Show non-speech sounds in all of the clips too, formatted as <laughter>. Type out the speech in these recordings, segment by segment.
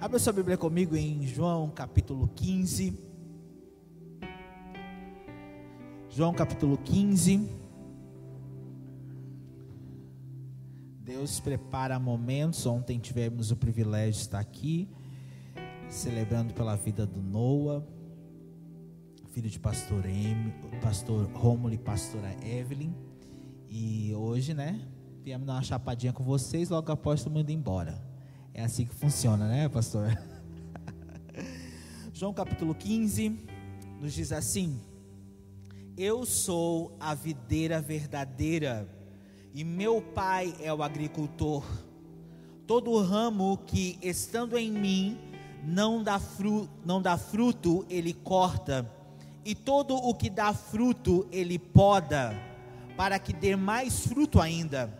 Abra sua Bíblia comigo em João capítulo 15. João capítulo 15. Deus prepara momentos. Ontem tivemos o privilégio de estar aqui, celebrando pela vida do Noah, filho de pastor M, pastor Rômulo e pastora Evelyn. E hoje, né, viemos dar uma chapadinha com vocês, logo após todo mundo embora. É assim que funciona, né, pastor? <laughs> João capítulo 15 nos diz assim: Eu sou a videira verdadeira e meu pai é o agricultor. Todo ramo que estando em mim não dá, fru, não dá fruto, ele corta, e todo o que dá fruto, ele poda, para que dê mais fruto ainda.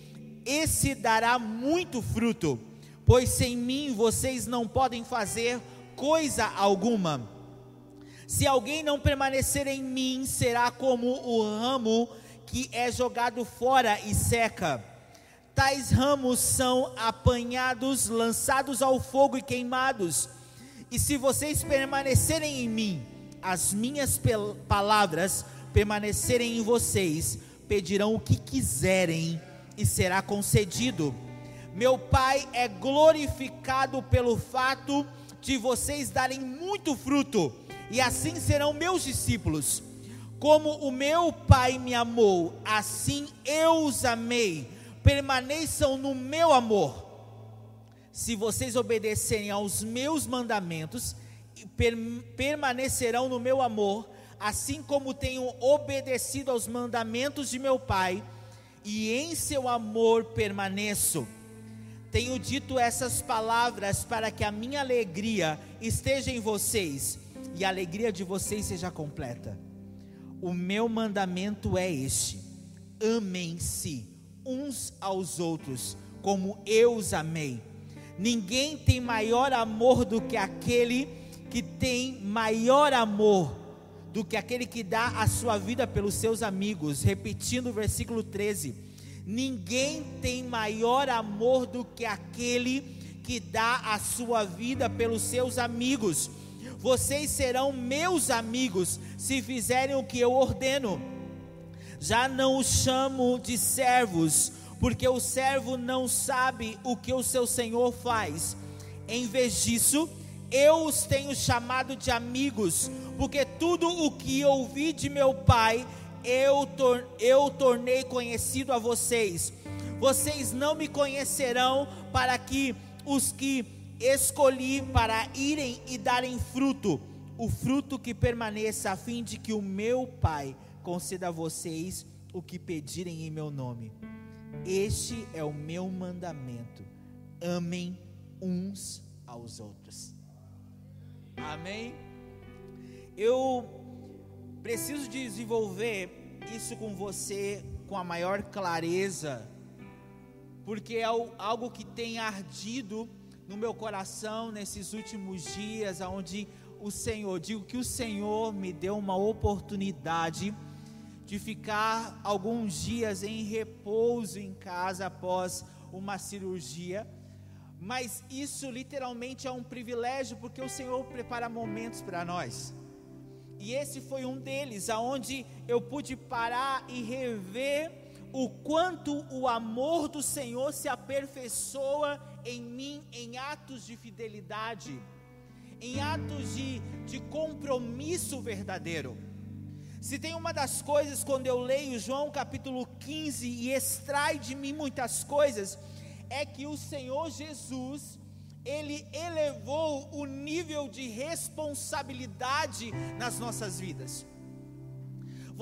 esse dará muito fruto, pois sem mim vocês não podem fazer coisa alguma. Se alguém não permanecer em mim, será como o ramo que é jogado fora e seca. Tais ramos são apanhados, lançados ao fogo e queimados. E se vocês permanecerem em mim, as minhas palavras permanecerem em vocês, pedirão o que quiserem e será concedido. Meu Pai é glorificado pelo fato de vocês darem muito fruto, e assim serão meus discípulos. Como o meu Pai me amou, assim eu os amei. Permaneçam no meu amor. Se vocês obedecerem aos meus mandamentos, per permanecerão no meu amor, assim como tenho obedecido aos mandamentos de meu Pai e em seu amor permaneço. Tenho dito essas palavras para que a minha alegria esteja em vocês e a alegria de vocês seja completa. O meu mandamento é este: amem-se uns aos outros, como eu os amei. Ninguém tem maior amor do que aquele que tem maior amor do que aquele que dá a sua vida pelos seus amigos. Repetindo o versículo 13: Ninguém tem maior amor do que aquele que dá a sua vida pelos seus amigos. Vocês serão meus amigos se fizerem o que eu ordeno. Já não os chamo de servos, porque o servo não sabe o que o seu senhor faz. Em vez disso, eu os tenho chamado de amigos, porque tudo o que ouvi de meu Pai, eu, tor eu tornei conhecido a vocês. Vocês não me conhecerão para que os que escolhi para irem e darem fruto, o fruto que permaneça, a fim de que o meu Pai conceda a vocês o que pedirem em meu nome. Este é o meu mandamento: amem uns aos outros. Amém? Eu preciso desenvolver isso com você com a maior clareza, porque é algo que tem ardido no meu coração nesses últimos dias, onde o Senhor, digo que o Senhor me deu uma oportunidade de ficar alguns dias em repouso em casa após uma cirurgia mas isso literalmente é um privilégio porque o Senhor prepara momentos para nós. E esse foi um deles, aonde eu pude parar e rever o quanto o amor do Senhor se aperfeiçoa em mim em atos de fidelidade, em atos de, de compromisso verdadeiro. Se tem uma das coisas quando eu leio João capítulo 15 e extrai de mim muitas coisas, é que o Senhor Jesus, ele elevou o nível de responsabilidade nas nossas vidas.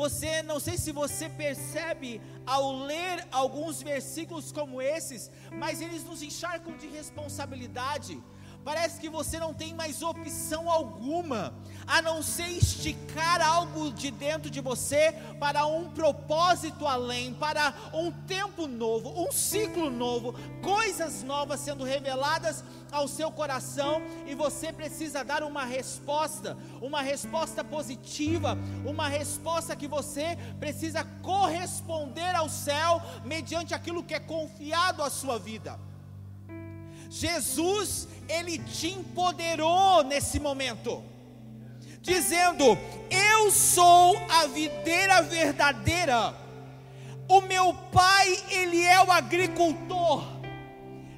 Você, não sei se você percebe ao ler alguns versículos como esses, mas eles nos encharcam de responsabilidade Parece que você não tem mais opção alguma a não ser esticar algo de dentro de você para um propósito além, para um tempo novo, um ciclo novo, coisas novas sendo reveladas ao seu coração e você precisa dar uma resposta, uma resposta positiva, uma resposta que você precisa corresponder ao céu mediante aquilo que é confiado à sua vida. Jesus, ele te empoderou nesse momento, dizendo: Eu sou a videira verdadeira, o meu pai, ele é o agricultor.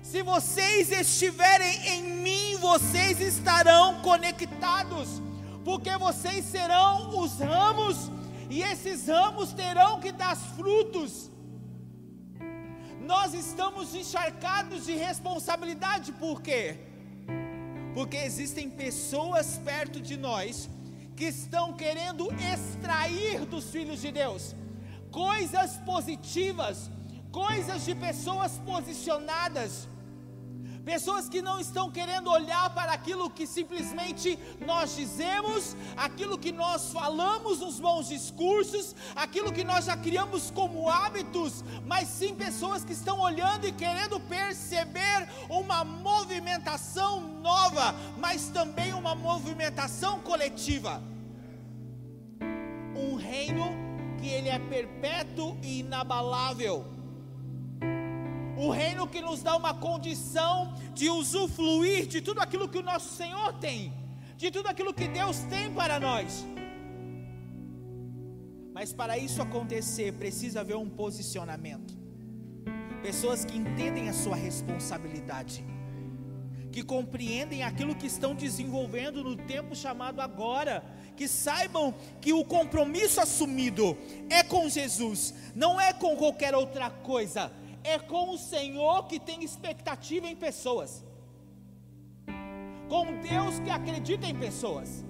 Se vocês estiverem em mim, vocês estarão conectados, porque vocês serão os ramos, e esses ramos terão que dar frutos nós estamos encharcados de responsabilidade, por quê? Porque existem pessoas perto de nós que estão querendo extrair dos filhos de Deus coisas positivas, coisas de pessoas posicionadas, pessoas que não estão querendo olhar para aquilo que simplesmente nós dizemos, aquilo que nós falamos nos bons discursos, aquilo que nós já criamos como hábitos, mas sim pessoas que estão olhando e querendo perceber uma movimentação nova, mas também uma movimentação coletiva. Um reino que ele é perpétuo e inabalável o reino que nos dá uma condição de usufruir de tudo aquilo que o nosso Senhor tem, de tudo aquilo que Deus tem para nós. Mas para isso acontecer, precisa haver um posicionamento. Pessoas que entendem a sua responsabilidade, que compreendem aquilo que estão desenvolvendo no tempo chamado agora, que saibam que o compromisso assumido é com Jesus, não é com qualquer outra coisa, é com o Senhor que tem expectativa em pessoas, com Deus que acredita em pessoas,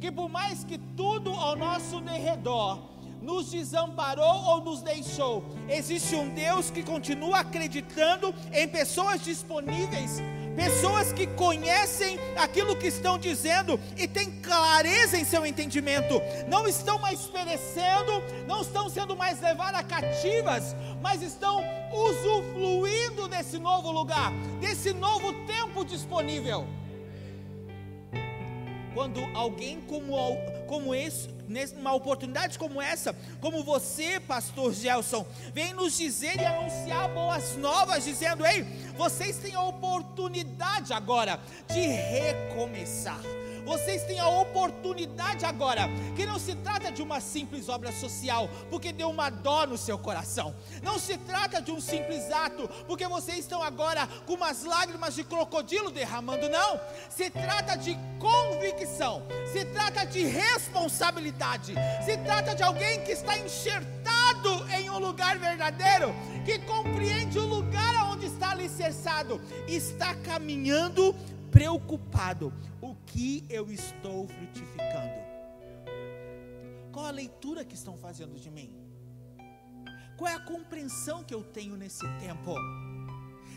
que por mais que tudo ao nosso derredor nos desamparou ou nos deixou, existe um Deus que continua acreditando em pessoas disponíveis pessoas que conhecem aquilo que estão dizendo e têm clareza em seu entendimento, não estão mais perecendo, não estão sendo mais levadas cativas, mas estão usufruindo desse novo lugar, desse novo tempo disponível. Quando alguém como, como esse, numa oportunidade como essa, como você, pastor Gelson, vem nos dizer e anunciar boas novas, dizendo: ei, vocês têm a oportunidade agora de recomeçar vocês têm a oportunidade agora, que não se trata de uma simples obra social, porque deu uma dó no seu coração, não se trata de um simples ato, porque vocês estão agora com umas lágrimas de crocodilo derramando, não, se trata de convicção, se trata de responsabilidade, se trata de alguém que está enxertado em um lugar verdadeiro, que compreende o lugar onde está alicerçado, está caminhando preocupado: o que eu estou frutificando? Qual a leitura que estão fazendo de mim? Qual é a compreensão que eu tenho nesse tempo?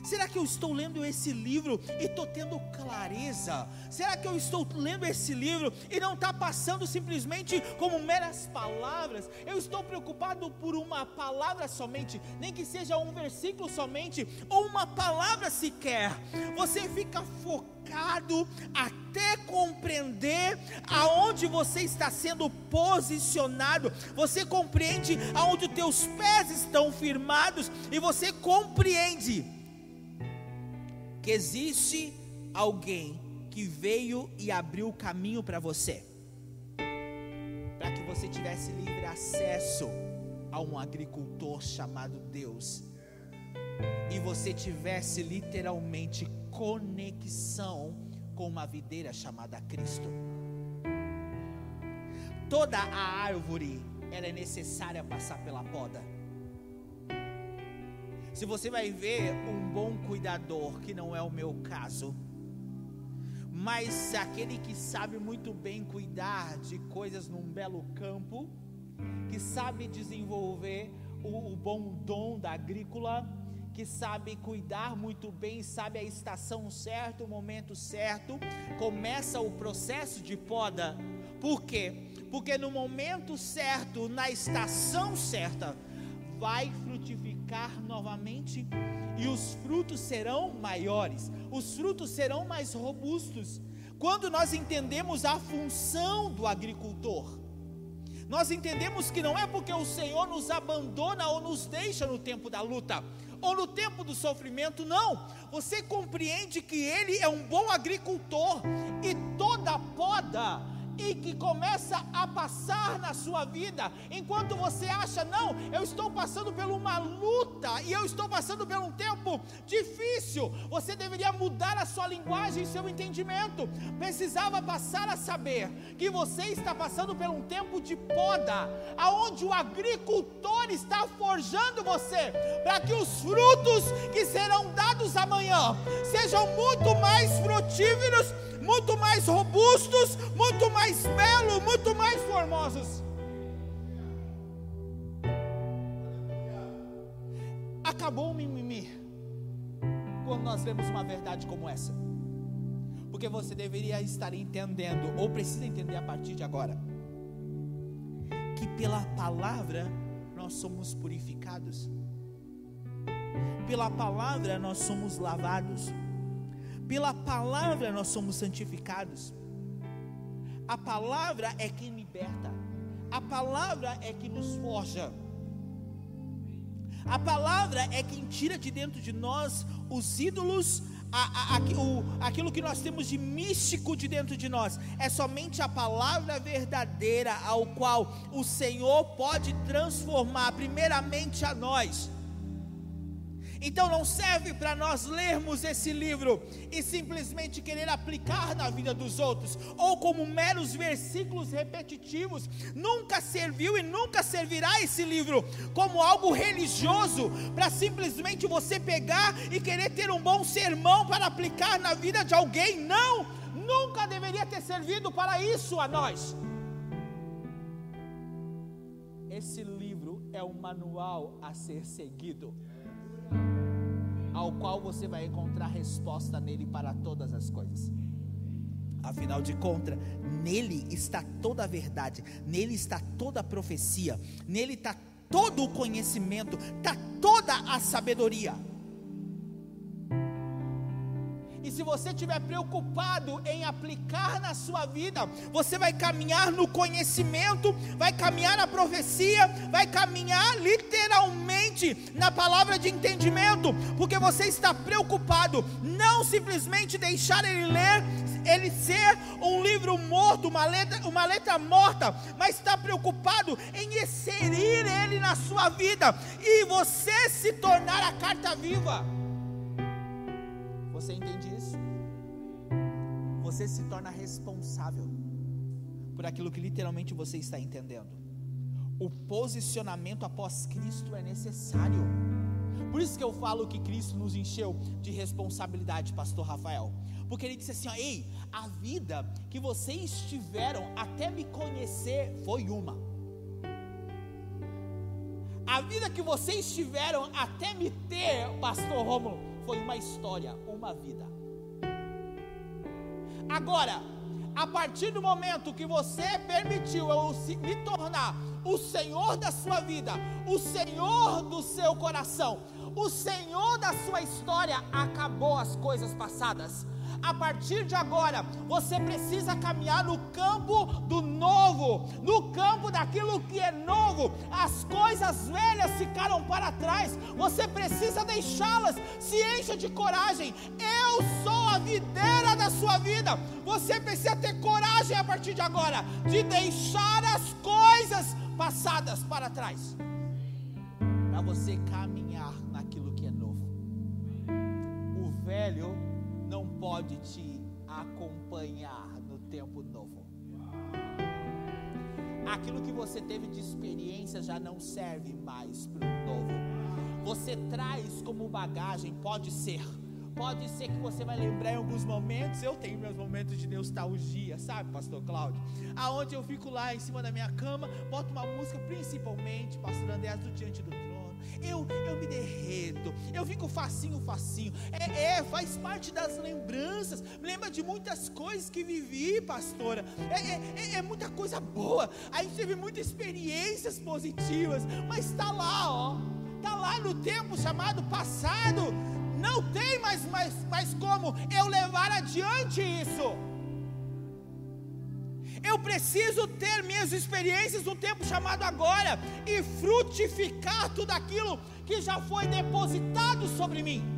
Será que eu estou lendo esse livro e estou tendo clareza? Será que eu estou lendo esse livro e não está passando simplesmente como meras palavras? Eu estou preocupado por uma palavra somente, nem que seja um versículo somente, ou uma palavra sequer. Você fica focado até compreender aonde você está sendo posicionado. Você compreende aonde os teus pés estão firmados e você compreende que existe alguém que veio e abriu o caminho para você, para que você tivesse livre acesso a um agricultor chamado Deus, e você tivesse literalmente conexão com uma videira chamada Cristo. Toda a árvore ela é necessária passar pela poda. Se você vai ver um bom cuidador, que não é o meu caso, mas aquele que sabe muito bem cuidar de coisas num belo campo, que sabe desenvolver o, o bom dom da agrícola, que sabe cuidar muito bem, sabe a estação certa, o momento certo, começa o processo de poda. Por quê? Porque no momento certo, na estação certa, vai frutificar novamente e os frutos serão maiores, os frutos serão mais robustos. Quando nós entendemos a função do agricultor, nós entendemos que não é porque o Senhor nos abandona ou nos deixa no tempo da luta, ou no tempo do sofrimento, não. Você compreende que Ele é um bom agricultor e toda poda e que começa a passar na sua vida, enquanto você acha, não, eu estou passando por uma luta e eu estou passando por um tempo difícil, você deveria mudar a sua linguagem e seu entendimento, precisava passar a saber que você está passando por um tempo de poda, aonde o agricultor está forjando você, para que os frutos que serão dados amanhã sejam muito mais frutíferos muito mais robustos, muito mais belos, muito mais formosos. Acabou o mimimi quando nós lemos uma verdade como essa. Porque você deveria estar entendendo, ou precisa entender a partir de agora, que pela palavra nós somos purificados, pela palavra nós somos lavados pela palavra nós somos santificados. A palavra é quem liberta. A palavra é que nos forja. A palavra é quem tira de dentro de nós os ídolos, a, a, a, o, aquilo que nós temos de místico de dentro de nós. É somente a palavra verdadeira ao qual o Senhor pode transformar, primeiramente a nós então não serve para nós lermos esse livro e simplesmente querer aplicar na vida dos outros, ou como meros versículos repetitivos. Nunca serviu e nunca servirá esse livro como algo religioso, para simplesmente você pegar e querer ter um bom sermão para aplicar na vida de alguém. Não! Nunca deveria ter servido para isso a nós. Esse livro é um manual a ser seguido ao qual você vai encontrar resposta nele para todas as coisas. Afinal de contas, nele está toda a verdade, nele está toda a profecia, nele está todo o conhecimento, está toda a sabedoria. Você estiver preocupado em aplicar na sua vida, você vai caminhar no conhecimento, vai caminhar na profecia, vai caminhar literalmente na palavra de entendimento, porque você está preocupado, não simplesmente deixar ele ler, ele ser um livro morto, uma letra, uma letra morta, mas está preocupado em inserir ele na sua vida e você se tornar a carta viva. Você você se torna responsável por aquilo que literalmente você está entendendo. O posicionamento após Cristo é necessário. Por isso que eu falo que Cristo nos encheu de responsabilidade, pastor Rafael. Porque ele disse assim: ó, ei, a vida que vocês tiveram até me conhecer foi uma. A vida que vocês tiveram até me ter, pastor Romulo, foi uma história, uma vida. Agora, a partir do momento que você permitiu eu me tornar o Senhor da sua vida, o Senhor do seu coração, o Senhor da sua história, acabou as coisas passadas. A partir de agora, você precisa caminhar no campo do novo, no campo daquilo que é novo. As coisas velhas ficaram para trás, você precisa deixá-las. Se encha de coragem. Eu sou a videira da sua vida. Você precisa ter coragem a partir de agora de deixar as coisas passadas para trás. Para você caminhar naquilo que é novo. O velho pode te acompanhar no tempo novo. Aquilo que você teve de experiência já não serve mais para o novo. Você traz como bagagem, pode ser. Pode ser que você vai lembrar em alguns momentos. Eu tenho meus momentos de nostalgia, sabe, Pastor Cláudio? Aonde eu fico lá em cima da minha cama, boto uma música, principalmente, Pastor André do Diante do Trono. Eu, eu me derreto, eu fico facinho, facinho. É, é, faz parte das lembranças. Lembra de muitas coisas que vivi, pastora. É, é, é, é muita coisa boa. A gente teve muitas experiências positivas, mas está lá, ó. Está lá no tempo chamado passado. Não tem mais, mais, mais como eu levar adiante isso. Eu preciso ter minhas experiências no tempo chamado agora e frutificar tudo aquilo que já foi depositado sobre mim.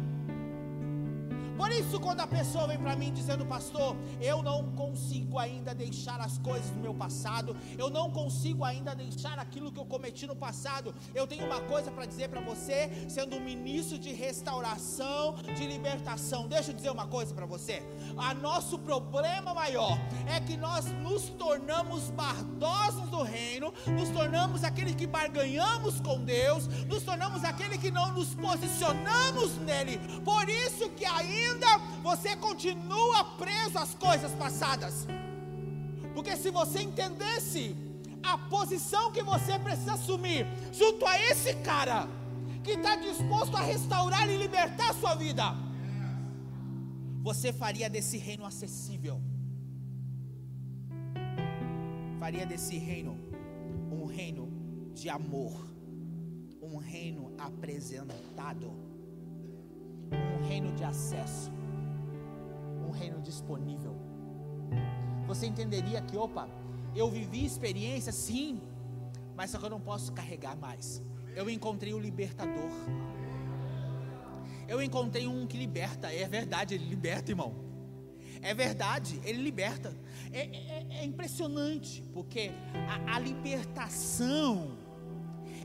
Por isso, quando a pessoa vem para mim dizendo, pastor, eu não consigo ainda deixar as coisas do meu passado, eu não consigo ainda deixar aquilo que eu cometi no passado, eu tenho uma coisa para dizer para você, sendo um ministro de restauração, de libertação. Deixa eu dizer uma coisa para você: a nosso problema maior é que nós nos tornamos bardosos do reino, nos tornamos aqueles que barganhamos com Deus, nos tornamos aqueles que não nos posicionamos nele. Por isso que ainda ainda você continua preso às coisas passadas. Porque se você entendesse a posição que você precisa assumir junto a esse cara que está disposto a restaurar e libertar a sua vida, você faria desse reino acessível. Faria desse reino um reino de amor, um reino apresentado um reino de acesso, um reino disponível. Você entenderia que, opa, eu vivi experiência, sim, mas só que eu não posso carregar mais. Eu encontrei o libertador. Eu encontrei um que liberta. É verdade, ele liberta, irmão. É verdade, ele liberta. É, é, é impressionante, porque a, a libertação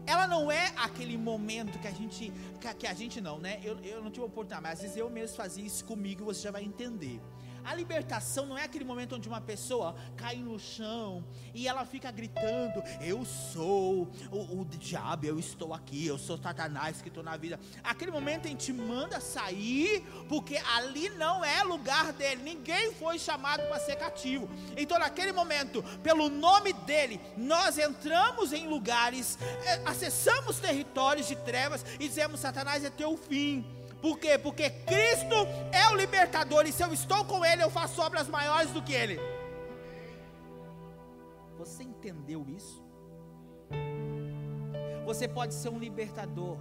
ela não é aquele momento que a gente, que, a gente não, né? Eu, eu não tive oportunidade, mas às vezes eu mesmo fazia isso comigo e você já vai entender. A libertação não é aquele momento onde uma pessoa cai no chão e ela fica gritando: Eu sou o, o diabo, eu estou aqui, eu sou Satanás que estou na vida. Aquele momento a gente manda sair, porque ali não é lugar dele, ninguém foi chamado para ser cativo. Então, naquele momento, pelo nome dele, nós entramos em lugares, eh, acessamos territórios de trevas e dizemos: Satanás é teu fim. Por quê? Porque Cristo é o libertador e se eu estou com Ele, eu faço obras maiores do que Ele. Você entendeu isso? Você pode ser um libertador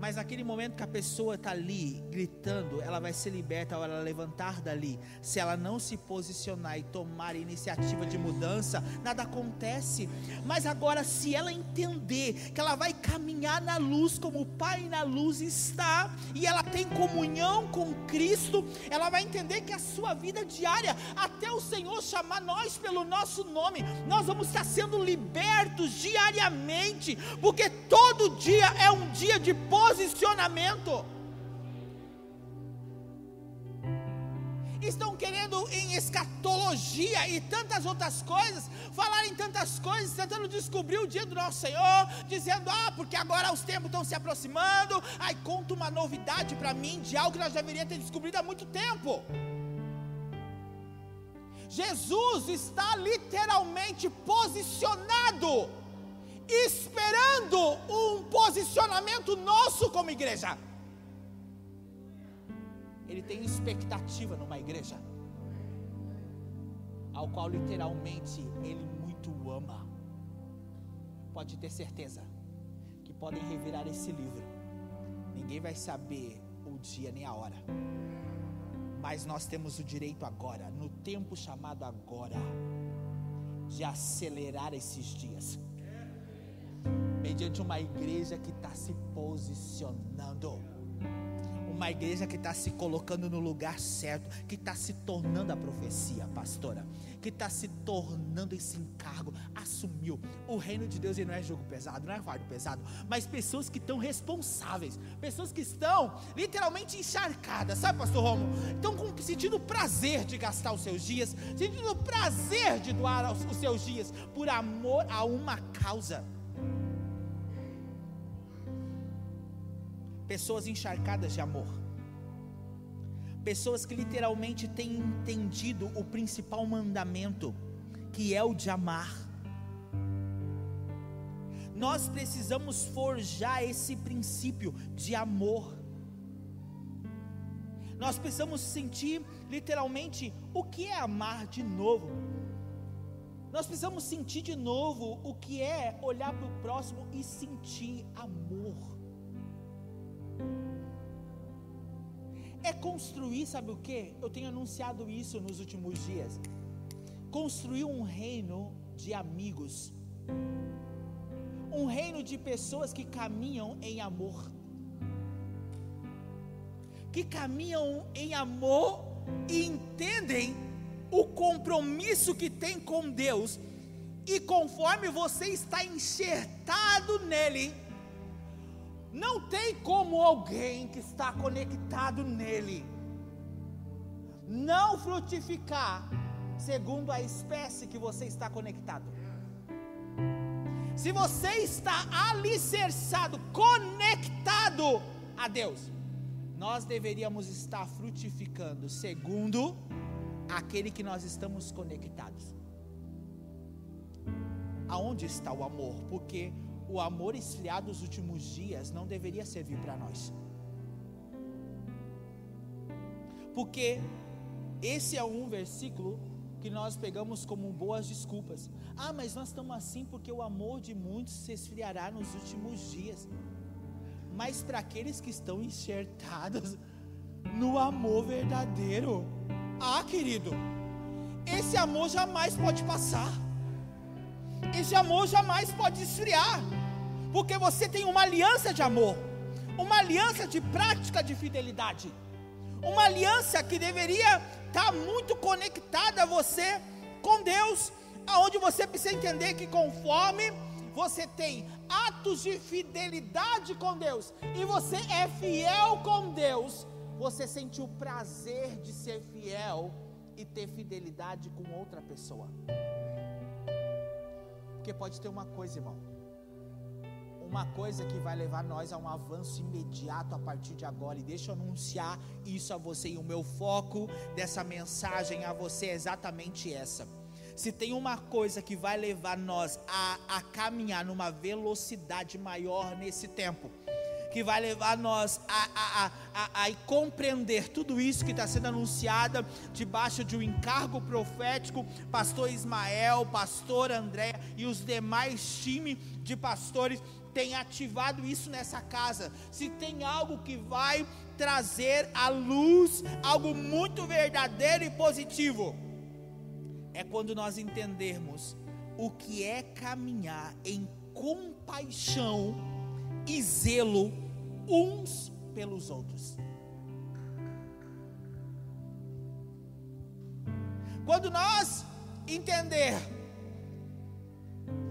mas naquele momento que a pessoa está ali gritando, ela vai ser liberta ao ela levantar dali. Se ela não se posicionar e tomar iniciativa de mudança, nada acontece. Mas agora, se ela entender que ela vai caminhar na luz como o Pai na luz está, e ela tem comunhão com Cristo, ela vai entender que a sua vida diária, até o Senhor chamar nós pelo nosso nome, nós vamos estar sendo libertos diariamente, porque todo dia é um dia de posição posicionamento. Estão querendo em escatologia e tantas outras coisas, falar em tantas coisas, tentando descobrir o dia do nosso Senhor, dizendo, ah, porque agora os tempos estão se aproximando, aí conta uma novidade para mim de algo que nós deveríamos ter descobrido há muito tempo. Jesus está literalmente posicionado esperando um posicionamento nosso como igreja. Ele tem expectativa numa igreja, ao qual literalmente ele muito ama. Pode ter certeza que podem revirar esse livro, ninguém vai saber o dia nem a hora, mas nós temos o direito agora, no tempo chamado agora, de acelerar esses dias mediante uma igreja que está se posicionando, uma igreja que está se colocando no lugar certo, que está se tornando a profecia, pastora, que está se tornando esse encargo, assumiu. O reino de Deus ele não é jogo pesado, não é fardo pesado, mas pessoas que estão responsáveis, pessoas que estão literalmente encharcadas, sabe, pastor Romo? Estão com, sentindo prazer de gastar os seus dias, sentindo prazer de doar os seus dias. Por amor a uma causa. Pessoas encharcadas de amor, pessoas que literalmente têm entendido o principal mandamento, que é o de amar. nós precisamos forjar esse princípio de amor. Nós precisamos sentir literalmente o que é amar de novo. Nós precisamos sentir de novo o que é olhar para o próximo e sentir amor. É construir, sabe o que? Eu tenho anunciado isso nos últimos dias. Construir um reino de amigos, um reino de pessoas que caminham em amor, que caminham em amor e entendem o compromisso que tem com Deus, e conforme você está enxertado nele, não tem como alguém que está conectado nele não frutificar segundo a espécie que você está conectado. Se você está alicerçado, conectado a Deus, nós deveríamos estar frutificando segundo aquele que nós estamos conectados. Aonde está o amor? Porque o amor esfriado dos últimos dias não deveria servir para nós. Porque esse é um versículo que nós pegamos como boas desculpas. Ah, mas nós estamos assim porque o amor de muitos se esfriará nos últimos dias. Mas para aqueles que estão enxertados <laughs> no amor verdadeiro, ah, querido, esse amor jamais pode passar. Esse amor jamais pode esfriar, porque você tem uma aliança de amor, uma aliança de prática de fidelidade, uma aliança que deveria estar muito conectada a você com Deus, aonde você precisa entender que conforme você tem atos de fidelidade com Deus e você é fiel com Deus, você sente o prazer de ser fiel e ter fidelidade com outra pessoa. Porque pode ter uma coisa, irmão. Uma coisa que vai levar nós a um avanço imediato a partir de agora. E deixa eu anunciar isso a você. E o meu foco dessa mensagem a você é exatamente essa. Se tem uma coisa que vai levar nós a, a caminhar numa velocidade maior nesse tempo, que vai levar nós a, a, a, a, compreender tudo isso que está sendo anunciado debaixo de um encargo profético, pastor Ismael, pastor André e os demais times de pastores têm ativado isso nessa casa. Se tem algo que vai trazer à luz algo muito verdadeiro e positivo, é quando nós entendermos o que é caminhar em compaixão e zelo uns pelos outros. Quando nós entender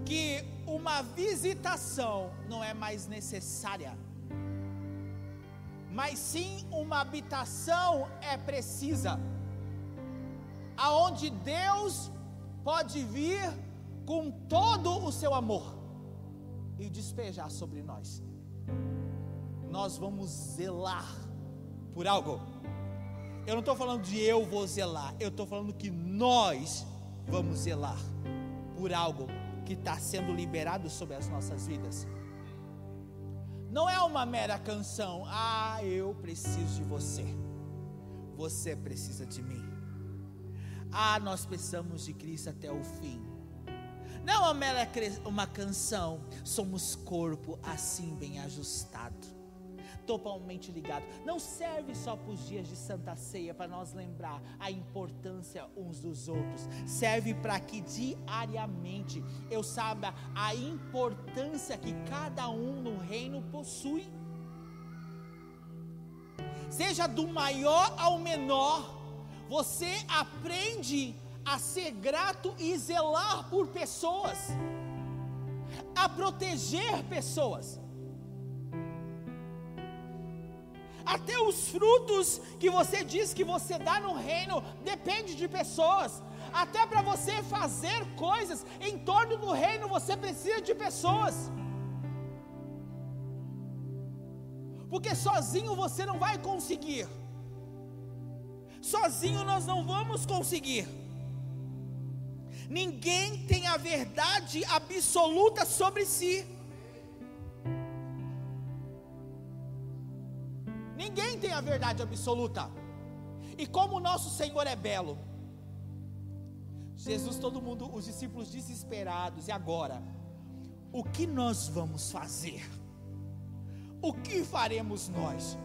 que uma visitação não é mais necessária, mas sim uma habitação é precisa, aonde Deus pode vir com todo o seu amor e despejar sobre nós nós vamos zelar por algo. Eu não estou falando de eu vou zelar, eu estou falando que nós vamos zelar por algo que está sendo liberado sobre as nossas vidas. Não é uma mera canção, ah, eu preciso de você, você precisa de mim. Ah, nós precisamos de Cristo até o fim. Não é uma mera uma canção, somos corpo assim bem ajustado totalmente ligado. Não serve só para os dias de Santa Ceia para nós lembrar a importância uns dos outros. Serve para que diariamente eu saiba a importância que cada um no reino possui. Seja do maior ao menor, você aprende a ser grato e zelar por pessoas, a proteger pessoas. Até os frutos que você diz que você dá no reino depende de pessoas. Até para você fazer coisas em torno do reino você precisa de pessoas. Porque sozinho você não vai conseguir. Sozinho nós não vamos conseguir. Ninguém tem a verdade absoluta sobre si. A verdade absoluta. E como o nosso Senhor é belo. Jesus, todo mundo, os discípulos desesperados, e agora? O que nós vamos fazer? O que faremos nós?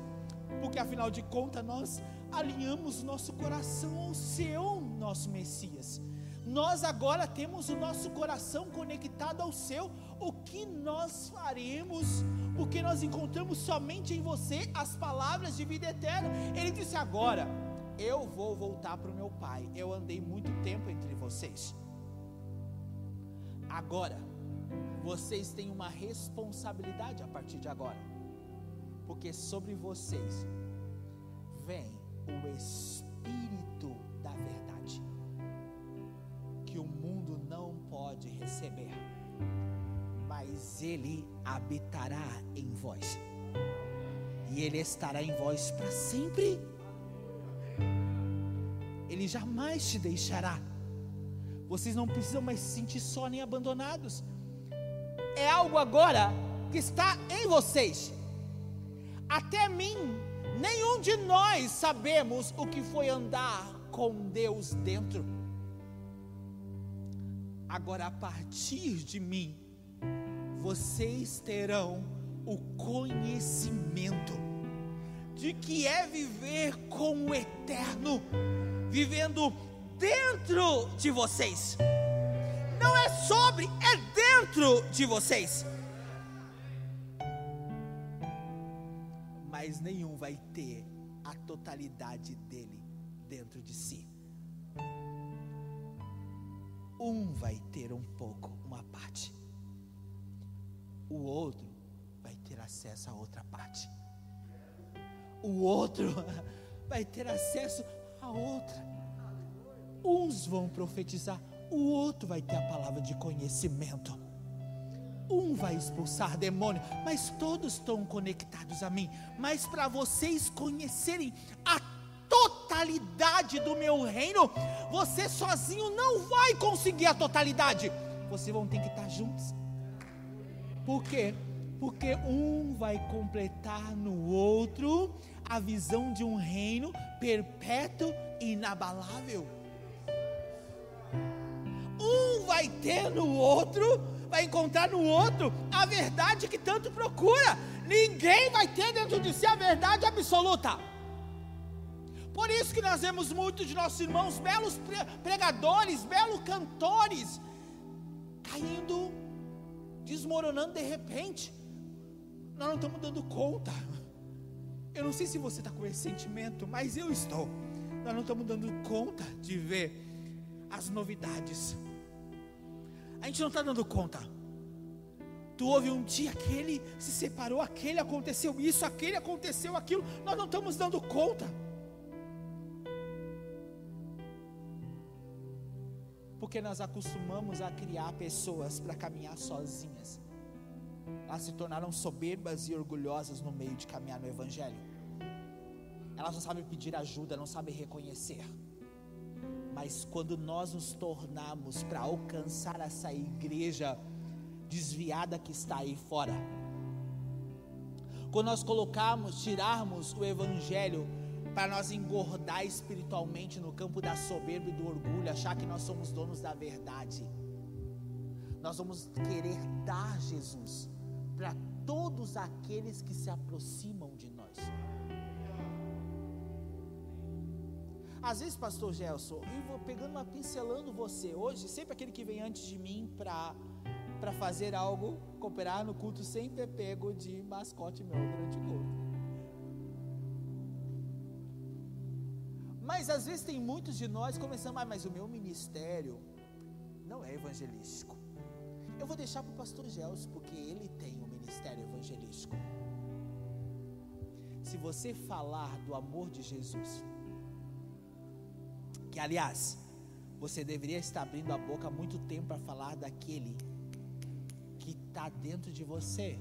Porque afinal de contas, nós alinhamos nosso coração ao seu, nosso Messias. Nós agora temos o nosso coração conectado ao seu. O que nós faremos? Porque nós encontramos somente em você as palavras de vida eterna. Ele disse agora: Eu vou voltar para o meu Pai. Eu andei muito tempo entre vocês. Agora, vocês têm uma responsabilidade a partir de agora. Porque sobre vocês vem o Espírito que o mundo não pode receber, mas ele habitará em vós, e ele estará em vós para sempre. Ele jamais te deixará. Vocês não precisam mais se sentir só nem abandonados. É algo agora que está em vocês. Até mim Nenhum de nós sabemos o que foi andar com Deus dentro. Agora, a partir de mim, vocês terão o conhecimento de que é viver com o eterno, vivendo dentro de vocês. Não é sobre, é dentro de vocês. mas nenhum vai ter a totalidade dele dentro de si. Um vai ter um pouco, uma parte. O outro vai ter acesso a outra parte. O outro <laughs> vai ter acesso a outra. Uns vão profetizar, o outro vai ter a palavra de conhecimento um vai expulsar demônio, mas todos estão conectados a mim. Mas para vocês conhecerem a totalidade do meu reino, você sozinho não vai conseguir a totalidade. Vocês vão ter que estar juntos. Por quê? Porque um vai completar no outro a visão de um reino perpétuo e inabalável. Um vai ter no outro vai encontrar no outro a verdade que tanto procura. Ninguém vai ter dentro de si a verdade absoluta. Por isso que nós vemos muitos de nossos irmãos, belos pregadores, belos cantores, caindo, desmoronando de repente. Nós não estamos dando conta. Eu não sei se você está com esse sentimento, mas eu estou. Nós não estamos dando conta de ver as novidades a gente não está dando conta. Tu houve um dia que ele se separou, aquele aconteceu isso, aquele aconteceu aquilo, nós não estamos dando conta. Porque nós acostumamos a criar pessoas para caminhar sozinhas. Elas se tornaram soberbas e orgulhosas no meio de caminhar no Evangelho. Elas não sabem pedir ajuda, não sabem reconhecer. Mas quando nós nos tornamos para alcançar essa igreja desviada que está aí fora, quando nós colocarmos, tirarmos o evangelho para nós engordar espiritualmente no campo da soberba e do orgulho, achar que nós somos donos da verdade, nós vamos querer dar Jesus para todos aqueles que se aproximam de nós. Às vezes, pastor Gelson, eu vou pegando uma pincelando você hoje, sempre aquele que vem antes de mim para para fazer algo, cooperar no culto, sempre é pego de mascote meu durante o culto. Mas às vezes tem muitos de nós começando, ah, mas o meu ministério não é evangelístico. Eu vou deixar para o pastor Gelson, porque ele tem o um ministério evangelístico. Se você falar do amor de Jesus, que aliás, você deveria estar abrindo a boca há muito tempo para falar daquele que está dentro de você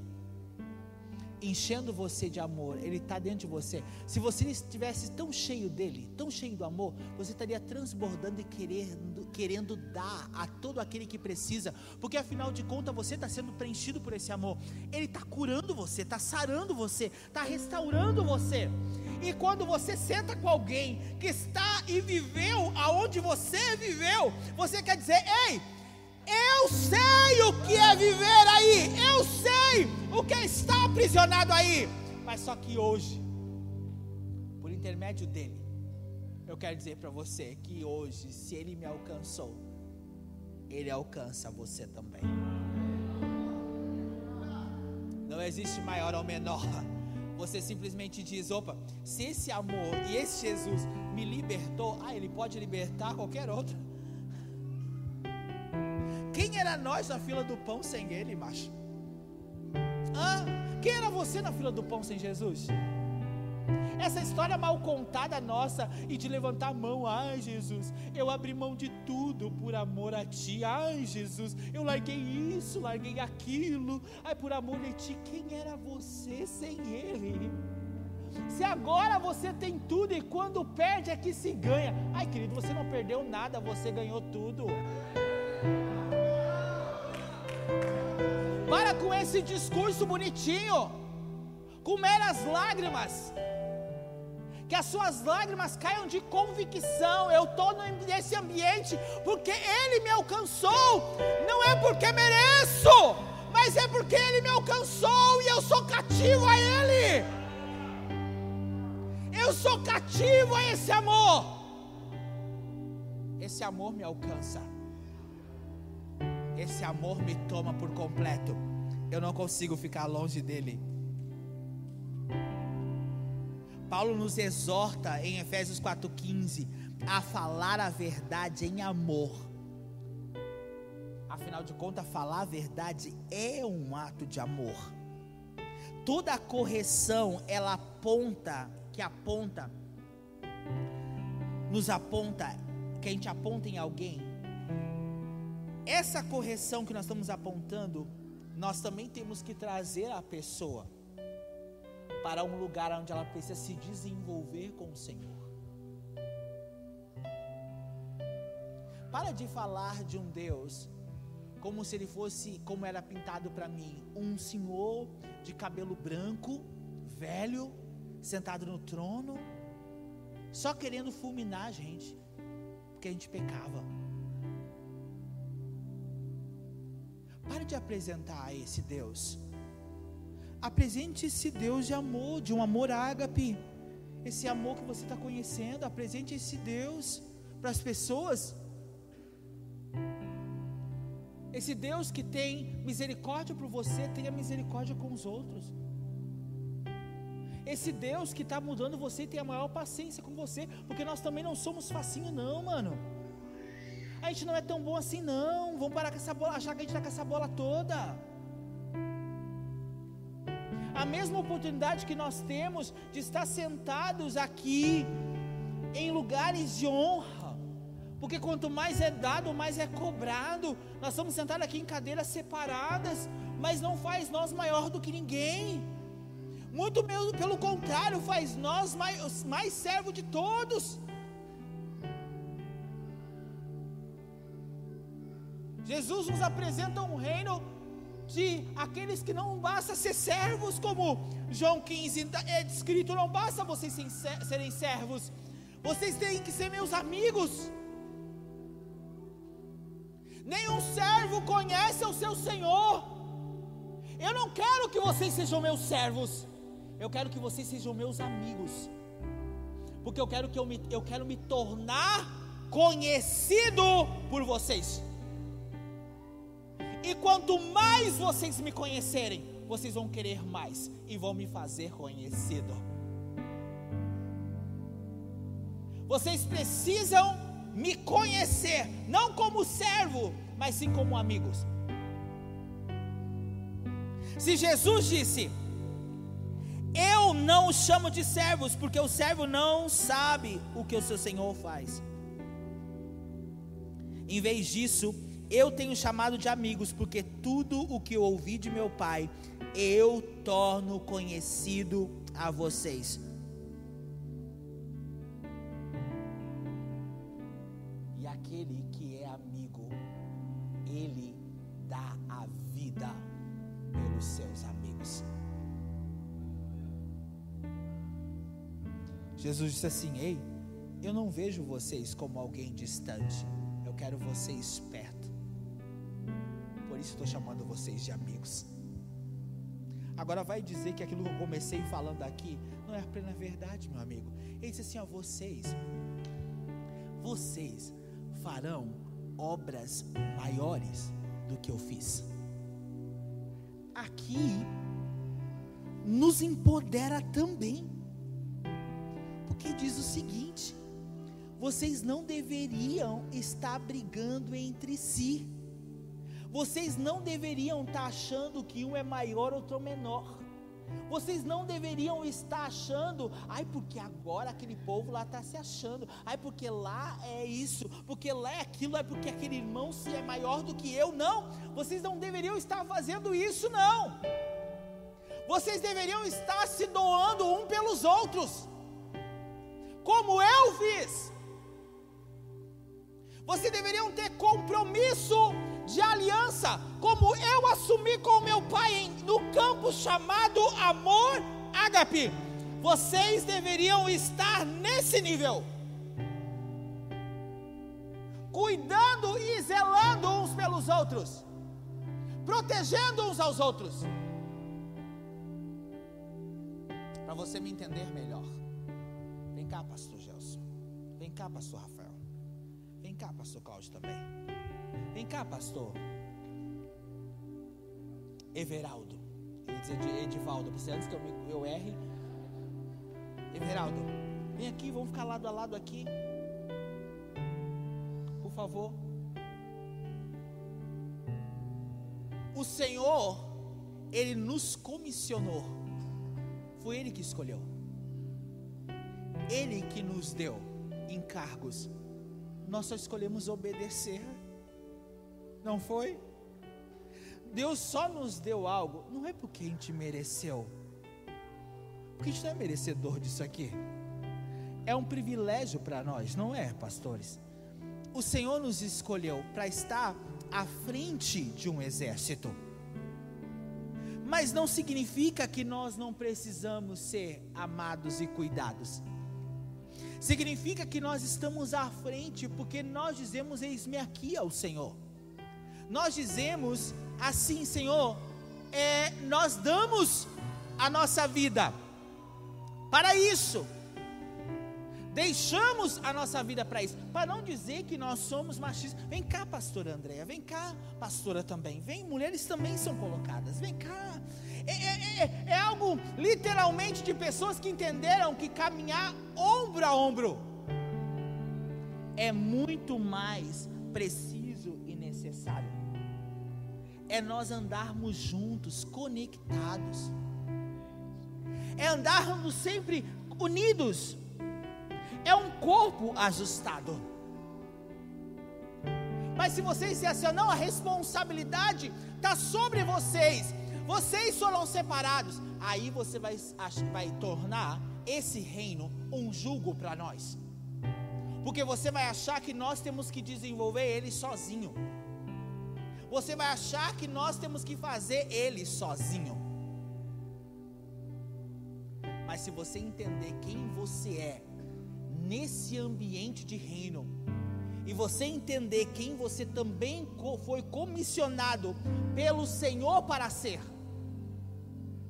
enchendo você de amor, Ele está dentro de você. Se você estivesse tão cheio dele, tão cheio do amor, você estaria transbordando e querendo, querendo dar a todo aquele que precisa, porque afinal de contas você está sendo preenchido por esse amor. Ele está curando você, está sarando você, está restaurando você. E quando você senta com alguém que está e viveu aonde você viveu, você quer dizer: ei, eu sei o que é viver aí, eu sei o que é estar aprisionado aí. Mas só que hoje, por intermédio dele, eu quero dizer para você que hoje, se ele me alcançou, ele alcança você também. Não existe maior ou menor. Você simplesmente diz: opa, se esse amor e esse Jesus me libertou, ah, ele pode libertar qualquer outro. Quem era nós na fila do pão sem ele, macho? Ah, quem era você na fila do pão sem Jesus? Essa história mal contada nossa e de levantar a mão, ai Jesus, eu abri mão de tudo por amor a Ti, ai Jesus, eu larguei isso, larguei aquilo, ai por amor de Ti, quem era você sem Ele? Se agora você tem tudo e quando perde é que se ganha, ai querido, você não perdeu nada, você ganhou tudo. Para com esse discurso bonitinho, com meras lágrimas que as suas lágrimas caiam de convicção. Eu estou nesse ambiente porque Ele me alcançou, não é porque mereço, mas é porque Ele me alcançou e eu sou cativo a Ele. Eu sou cativo a esse amor. Esse amor me alcança. Esse amor me toma por completo. Eu não consigo ficar longe dele. Paulo nos exorta em Efésios 4,15 a falar a verdade em amor. Afinal de contas, falar a verdade é um ato de amor. Toda correção, ela aponta, que aponta, nos aponta, que a gente aponta em alguém. Essa correção que nós estamos apontando, nós também temos que trazer a pessoa para um lugar onde ela precisa se desenvolver com o Senhor. Para de falar de um Deus como se ele fosse, como era pintado para mim, um senhor de cabelo branco, velho, sentado no trono, só querendo fulminar a gente, porque a gente pecava. Pare de apresentar esse Deus apresente esse Deus de amor, de um amor ágape, esse amor que você está conhecendo, apresente esse Deus para as pessoas. Esse Deus que tem misericórdia por você, tenha misericórdia com os outros. Esse Deus que está mudando você tem a maior paciência com você, porque nós também não somos facinho, não, mano. A gente não é tão bom assim, não. Vamos parar com essa bola, achar que a gente está com essa bola toda a mesma oportunidade que nós temos de estar sentados aqui em lugares de honra. Porque quanto mais é dado, mais é cobrado. Nós estamos sentados aqui em cadeiras separadas, mas não faz nós maior do que ninguém. Muito pelo contrário, faz nós mais, mais servo de todos. Jesus nos apresenta um reino de aqueles que não basta ser servos, como João 15 é descrito, não basta vocês serem servos, vocês têm que ser meus amigos. Nenhum servo conhece o seu Senhor. Eu não quero que vocês sejam meus servos. Eu quero que vocês sejam meus amigos. Porque eu quero que eu me, eu quero me tornar conhecido por vocês. E quanto mais vocês me conhecerem, vocês vão querer mais e vão me fazer conhecido. Vocês precisam me conhecer, não como servo, mas sim como amigos. Se Jesus disse: Eu não os chamo de servos, porque o servo não sabe o que o seu senhor faz. Em vez disso, eu tenho chamado de amigos, porque tudo o que eu ouvi de meu Pai, eu torno conhecido a vocês. E aquele que é amigo, ele dá a vida pelos seus amigos. Jesus disse assim: Ei, eu não vejo vocês como alguém distante, eu quero vocês perto. Isso estou chamando vocês de amigos. Agora vai dizer que aquilo que eu comecei falando aqui não é a plena verdade, meu amigo. Ele disse assim: a vocês, vocês farão obras maiores do que eu fiz. Aqui nos empodera também, porque diz o seguinte: vocês não deveriam estar brigando entre si. Vocês não deveriam estar achando que um é maior, outro menor. Vocês não deveriam estar achando, ai, porque agora aquele povo lá está se achando, ai, porque lá é isso, porque lá é aquilo, é porque aquele irmão se é maior do que eu. Não, vocês não deveriam estar fazendo isso, não. Vocês deveriam estar se doando um pelos outros, como eu fiz. Vocês deveriam ter compromisso de aliança, como eu assumi com meu pai no campo chamado amor ágape. Vocês deveriam estar nesse nível. Cuidando e zelando uns pelos outros, protegendo uns aos outros. Para você me entender melhor. Vem cá, pastor Gelson. Vem cá, pastor Rafael. Vem cá, pastor Cláudio também. Vem cá, pastor. Everaldo. Eu ia dizer Edivaldo, porque antes que eu, eu erre. Everaldo, vem aqui, vamos ficar lado a lado aqui. Por favor. O Senhor, Ele nos comissionou. Foi Ele que escolheu. Ele que nos deu encargos. Nós só escolhemos obedecer. Não foi? Deus só nos deu algo, não é porque a gente mereceu, porque a gente não é merecedor disso aqui. É um privilégio para nós, não é, pastores? O Senhor nos escolheu para estar à frente de um exército, mas não significa que nós não precisamos ser amados e cuidados. Significa que nós estamos à frente porque nós dizemos: Eis-me aqui ao Senhor nós dizemos assim, Senhor, é, nós damos a nossa vida para isso. Deixamos a nossa vida para isso, para não dizer que nós somos machistas. Vem cá, pastora Andréia, vem cá, pastora também. Vem, mulheres também são colocadas. Vem cá. É, é, é, é algo literalmente de pessoas que entenderam que caminhar ombro a ombro é muito mais preciso e necessário é nós andarmos juntos, conectados, é andarmos sempre unidos, é um corpo ajustado. Mas se vocês assim, não, a responsabilidade está sobre vocês, vocês foram separados, aí você vai, vai tornar esse reino um jugo para nós, porque você vai achar que nós temos que desenvolver ele sozinho você vai achar que nós temos que fazer ele sozinho. Mas se você entender quem você é nesse ambiente de reino, e você entender quem você também foi comissionado pelo Senhor para ser,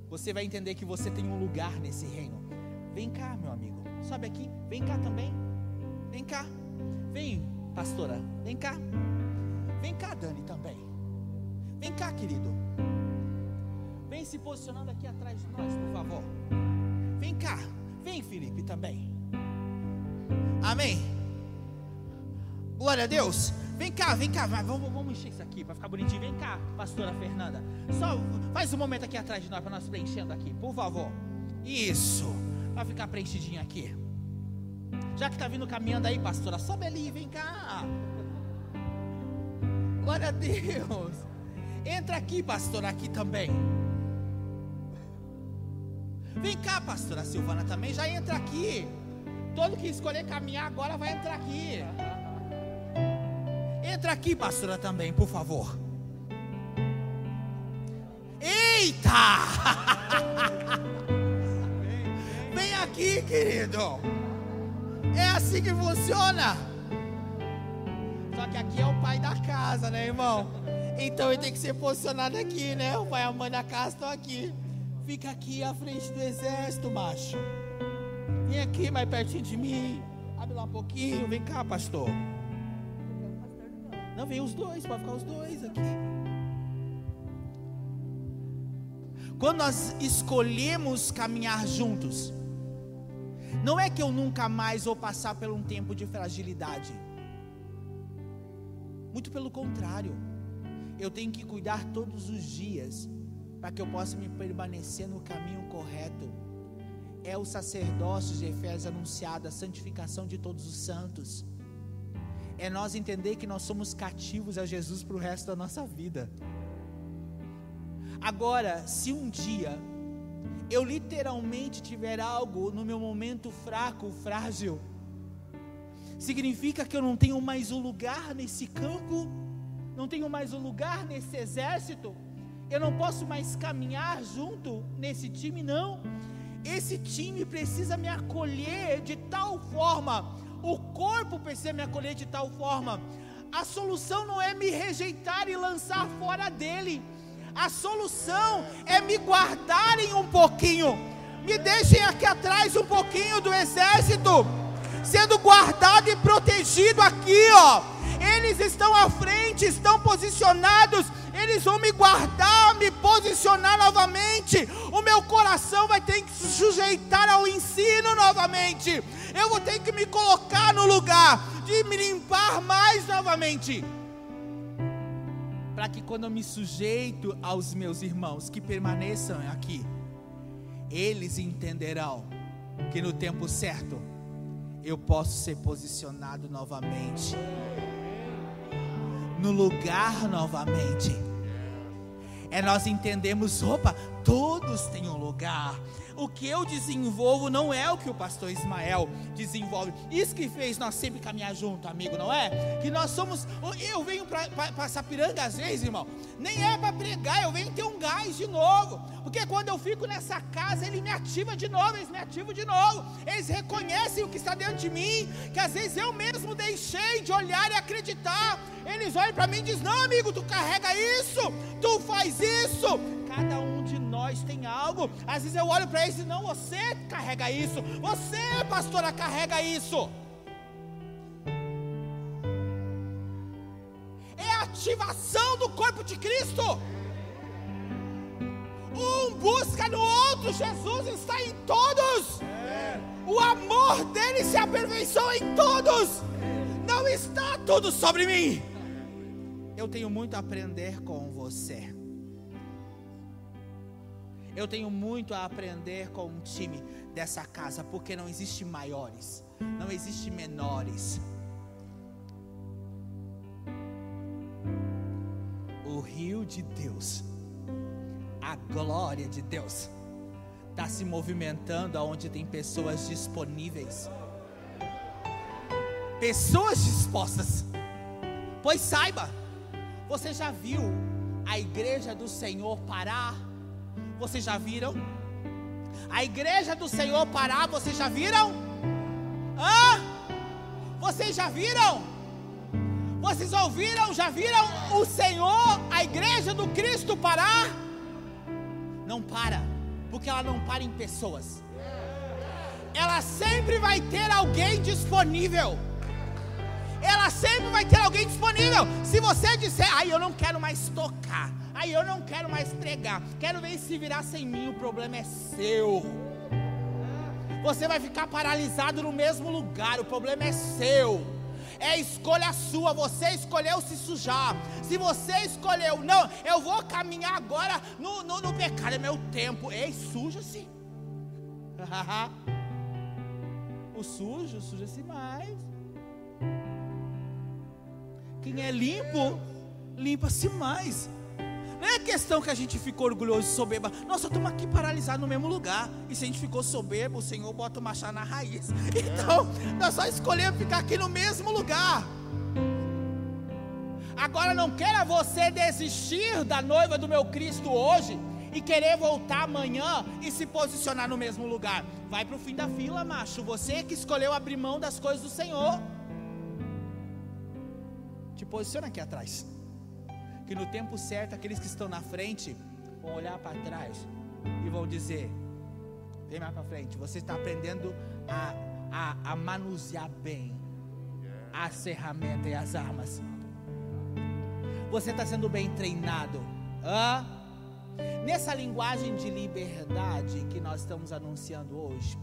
você vai entender que você tem um lugar nesse reino. Vem cá, meu amigo, sobe aqui, vem cá também, vem cá, vem, pastora, vem cá, vem cá, Dani também. Vem cá, querido. Vem se posicionando aqui atrás de nós, por favor. Vem cá. Vem, Felipe, também. Amém. Glória a Deus. Vem cá, vem cá. Vamos, vamos encher isso aqui para ficar bonitinho. Vem cá, pastora Fernanda. Só faz um momento aqui atrás de nós para nós preenchendo aqui, por favor. Isso. Vai ficar preenchidinho aqui. Já que está vindo caminhando aí, pastora, sobe ali, vem cá. Glória a Deus. Entra aqui, pastor, aqui também. Vem cá, pastora Silvana também, já entra aqui. Todo que escolher caminhar agora vai entrar aqui. Entra aqui, pastora, também, por favor. Eita! <laughs> Vem aqui querido. É assim que funciona. Só que aqui é o pai da casa, né, irmão? Então ele tem que ser posicionado aqui, né? O pai e a mãe da casa estão aqui. Fica aqui à frente do exército, macho. Vem aqui mais pertinho de mim. Abre lá um pouquinho. Vem cá, pastor. Não, vem os dois, pode ficar os dois aqui. Quando nós escolhemos caminhar juntos, não é que eu nunca mais vou passar por um tempo de fragilidade. Muito pelo contrário. Eu tenho que cuidar todos os dias para que eu possa me permanecer no caminho correto. É o sacerdócio de Efésios anunciado, a santificação de todos os santos. É nós entender que nós somos cativos a Jesus para o resto da nossa vida. Agora, se um dia eu literalmente tiver algo no meu momento fraco, frágil, significa que eu não tenho mais um lugar nesse campo, não tenho mais um lugar nesse exército, eu não posso mais caminhar junto nesse time, não. Esse time precisa me acolher de tal forma, o corpo precisa me acolher de tal forma. A solução não é me rejeitar e lançar fora dele. A solução é me guardarem um pouquinho. Me deixem aqui atrás um pouquinho do exército, sendo guardado e protegido aqui, ó. Eles estão à frente, estão posicionados eles vão me guardar, me posicionar novamente. O meu coração vai ter que se sujeitar ao ensino novamente. Eu vou ter que me colocar no lugar de me limpar mais novamente. Para que quando eu me sujeito aos meus irmãos que permaneçam aqui, eles entenderão que no tempo certo eu posso ser posicionado novamente no lugar novamente. É nós entendemos, opa, todos têm um lugar. O que eu desenvolvo não é o que o pastor Ismael desenvolve. Isso que fez nós sempre caminhar junto, amigo, não é? Que nós somos. Eu venho para Sapiranga às vezes, irmão. Nem é para pregar, eu venho ter um gás de novo. Porque quando eu fico nessa casa, ele me ativa de novo, eles me ativam de novo. Eles reconhecem o que está dentro de mim, que às vezes eu mesmo deixei de olhar e acreditar. Eles olham para mim e dizem: Não, amigo, tu carrega isso, tu faz isso. Cada um de nós tem algo. Às vezes eu olho para eles e não, você carrega isso, você, pastora, carrega isso. É a ativação do corpo de Cristo. Um busca no outro, Jesus está em todos. O amor dele se aperfeiçoa em todos. Não está tudo sobre mim. Eu tenho muito a aprender com você. Eu tenho muito a aprender com o time dessa casa, porque não existe maiores, não existe menores. O rio de Deus, a glória de Deus, está se movimentando aonde tem pessoas disponíveis, pessoas dispostas. Pois saiba, você já viu a igreja do Senhor parar? Vocês já viram? A igreja do Senhor parar, vocês já viram? Hã? Vocês já viram? Vocês ouviram? Já viram o Senhor, a igreja do Cristo parar? Não para, porque ela não para em pessoas. Ela sempre vai ter alguém disponível ela sempre vai ter alguém disponível. Se você disser, ai, eu não quero mais tocar, ai, eu não quero mais pregar, quero ver se virar sem mim, o problema é seu. Você vai ficar paralisado no mesmo lugar, o problema é seu. É escolha sua, você escolheu se sujar. Se você escolheu, não, eu vou caminhar agora no, no, no pecado, é meu tempo. Ei, suja-se. <laughs> o sujo, suja-se mais. Quem é limpo, limpa-se mais. Não é questão que a gente ficou orgulhoso e soberba. Nós só estamos aqui paralisados no mesmo lugar. E se a gente ficou soberbo, o Senhor bota o machado na raiz. <laughs> Então, nós só escolhemos ficar aqui no mesmo lugar. Agora não queira você desistir da noiva do meu Cristo hoje e querer voltar amanhã e se posicionar no mesmo lugar. Vai para o fim da fila, macho. Você que escolheu abrir mão das coisas do Senhor. Te posiciona aqui atrás. Que no tempo certo, aqueles que estão na frente vão olhar para trás e vão dizer: Vem mais para frente. Você está aprendendo a, a, a manusear bem as ferramentas e as armas. Você está sendo bem treinado. Hã? Nessa linguagem de liberdade que nós estamos anunciando hoje,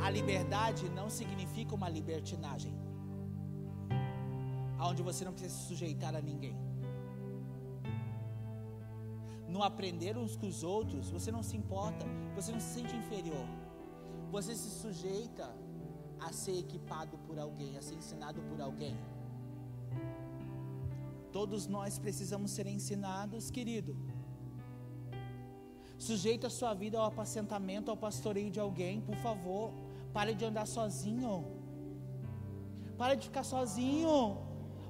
a liberdade não significa uma libertinagem, onde você não precisa se sujeitar a ninguém. No aprender uns com os outros, você não se importa, você não se sente inferior, você se sujeita a ser equipado por alguém, a ser ensinado por alguém. Todos nós precisamos ser ensinados, querido. Sujeita a sua vida ao apacentamento, ao pastoreio de alguém, por favor. Pare de andar sozinho. Pare de ficar sozinho.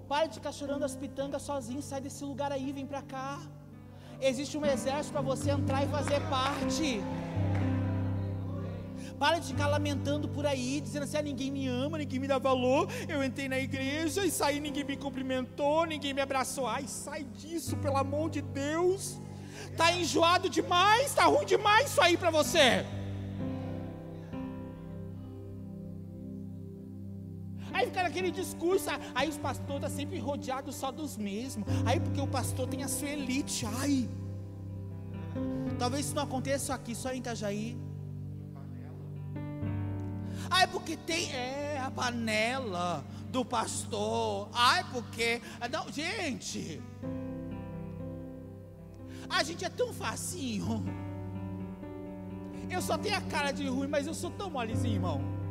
Pare de ficar chorando as pitangas sozinho. Sai desse lugar aí, vem para cá. Existe um exército para você entrar e fazer parte. Para de ficar lamentando por aí, dizendo assim: ah, ninguém me ama, ninguém me dá valor. Eu entrei na igreja e saí, ninguém me cumprimentou, ninguém me abraçou. Ai, sai disso, pelo amor de Deus. Tá enjoado demais, tá ruim demais isso aí para você. Aí fica naquele discurso, aí os pastores estão tá sempre rodeados só dos mesmos. Aí porque o pastor tem a sua elite, ai. Talvez isso não aconteça aqui, só em Itajaí. Ai, porque tem. É a panela do pastor. Ai, porque. Não, gente. A gente é tão facinho. Eu só tenho a cara de ruim, mas eu sou tão molezinho, irmão.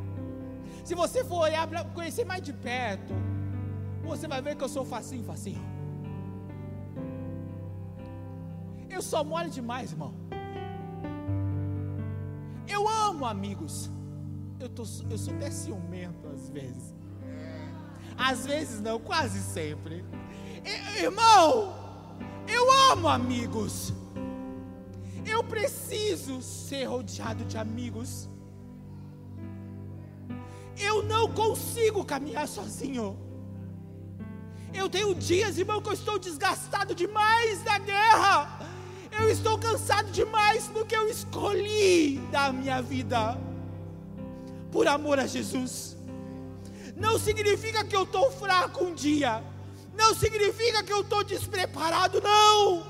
Se você for olhar para conhecer mais de perto, você vai ver que eu sou facinho, facinho. Eu sou mole demais, irmão. Eu amo amigos eu, tô, eu sou até ciumento às vezes. Às vezes não, quase sempre. Irmão, eu amo amigos. Eu preciso ser rodeado de amigos. Eu não consigo caminhar sozinho. Eu tenho dias, irmão, que eu estou desgastado demais da guerra. Eu estou cansado demais porque eu escolhi da minha vida por amor a Jesus. Não significa que eu estou fraco um dia, não significa que eu estou despreparado, não.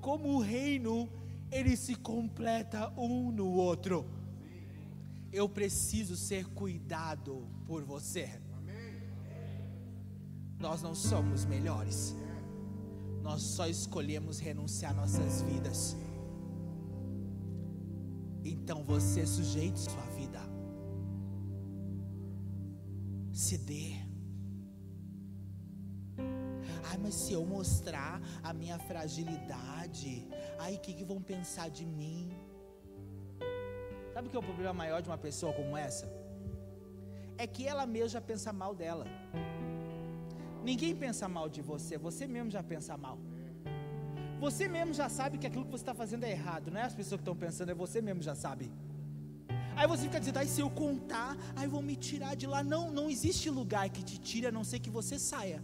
Como o reino, ele se completa um no outro. Eu preciso ser cuidado por você. Nós não somos melhores, nós só escolhemos renunciar nossas vidas. Então você sujeite sua vida se dê. Ai, mas se eu mostrar a minha fragilidade, ai, o que, que vão pensar de mim? Sabe o que é o problema maior de uma pessoa como essa? É que ela mesma pensa mal dela. Ninguém pensa mal de você, você mesmo já pensa mal. Você mesmo já sabe que aquilo que você está fazendo é errado, não é as pessoas que estão pensando, é você mesmo já sabe. Aí você fica dizendo, aí se eu contar, aí vão me tirar de lá. Não, não existe lugar que te tire a não ser que você saia.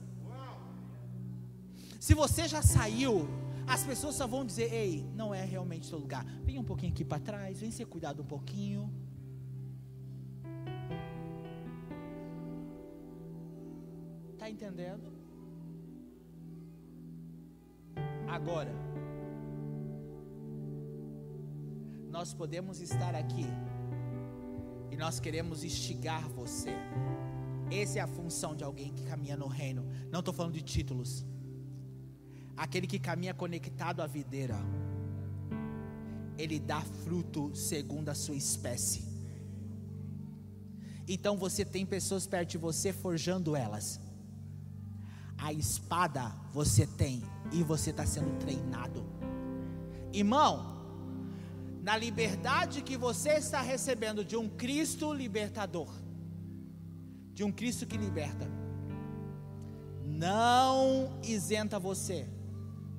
Se você já saiu, as pessoas só vão dizer, ei, não é realmente seu lugar. Vem um pouquinho aqui para trás, vem ser cuidado um pouquinho. Tá entendendo? Agora, nós podemos estar aqui e nós queremos instigar você. Essa é a função de alguém que caminha no reino. Não estou falando de títulos. Aquele que caminha conectado à videira, ele dá fruto segundo a sua espécie. Então você tem pessoas perto de você forjando elas. A espada você tem e você está sendo treinado. Irmão, na liberdade que você está recebendo de um Cristo libertador, de um Cristo que liberta, não isenta você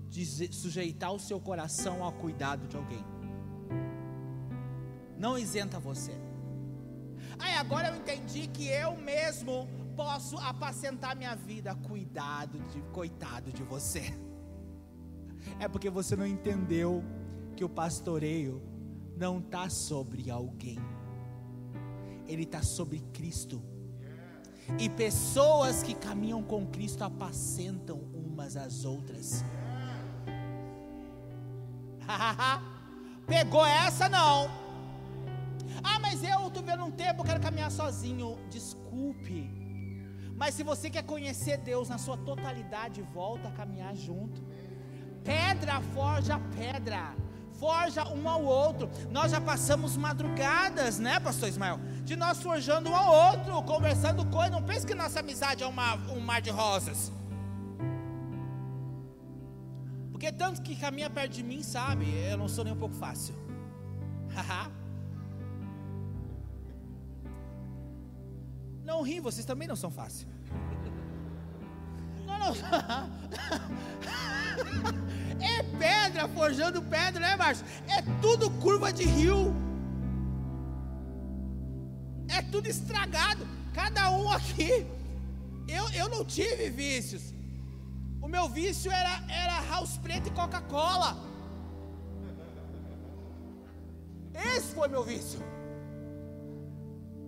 de sujeitar o seu coração ao cuidado de alguém. Não isenta você. Ai, agora eu entendi que eu mesmo posso apacentar minha vida. Cuidado de coitado de você. É porque você não entendeu que o pastoreio não está sobre alguém. Ele está sobre Cristo. E pessoas que caminham com Cristo apacentam umas às outras. <laughs> Pegou essa não? Ah, mas eu estou vendo um tempo, quero caminhar sozinho. Desculpe. Mas se você quer conhecer Deus na sua totalidade, volta a caminhar junto. Pedra forja pedra forja um ao outro. Nós já passamos madrugadas, né, pastor Ismael? De nós forjando um ao outro, conversando coisas. Não pense que nossa amizade é uma, um mar de rosas. Porque tanto que caminha perto de mim, sabe? Eu não sou nem um pouco fácil. não ri, vocês também não são fáceis. Não, não. <laughs> É pedra forjando pedra, né, Márcio? É tudo curva de rio. É tudo estragado. Cada um aqui. Eu, eu não tive vícios. O meu vício era, era house preto e Coca-Cola. Esse foi meu vício.